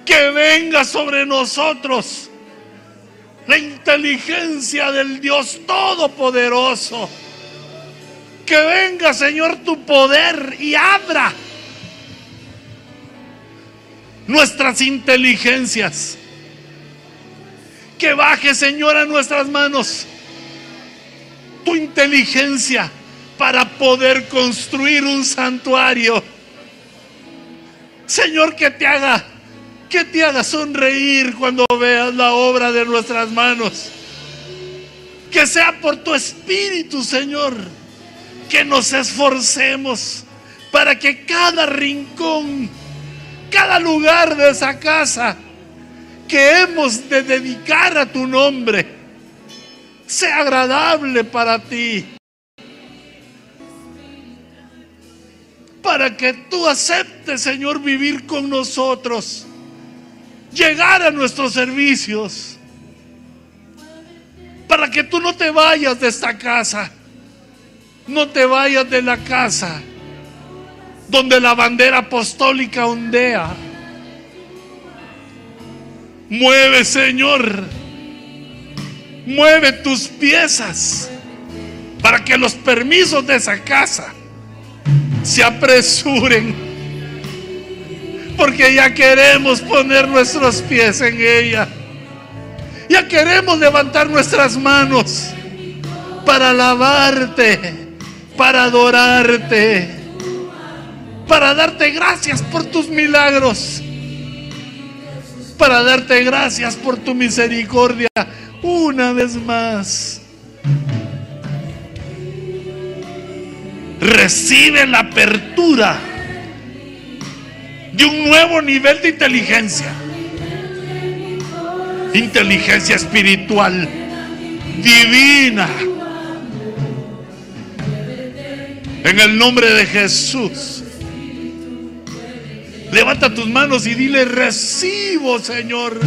Que venga sobre nosotros la inteligencia del Dios Todopoderoso. Que venga, Señor, tu poder y abra nuestras inteligencias. Que baje, Señor, a nuestras manos tu inteligencia para poder construir un santuario. Señor, que te haga, que te haga sonreír cuando veas la obra de nuestras manos. Que sea por tu espíritu, Señor, que nos esforcemos para que cada rincón, cada lugar de esa casa que hemos de dedicar a tu nombre, sea agradable para ti para que tú aceptes, Señor, vivir con nosotros, llegar a nuestros servicios, para que tú no te vayas de esta casa, no te vayas de la casa donde la bandera apostólica ondea. Mueve, Señor, mueve tus piezas para que los permisos de esa casa se apresuren. Porque ya queremos poner nuestros pies en ella. Ya queremos levantar nuestras manos para alabarte, para adorarte, para darte gracias por tus milagros, para darte gracias por tu misericordia una vez más. Recibe la apertura de un nuevo nivel de inteligencia. Inteligencia espiritual, divina. En el nombre de Jesús. Levanta tus manos y dile, recibo, Señor.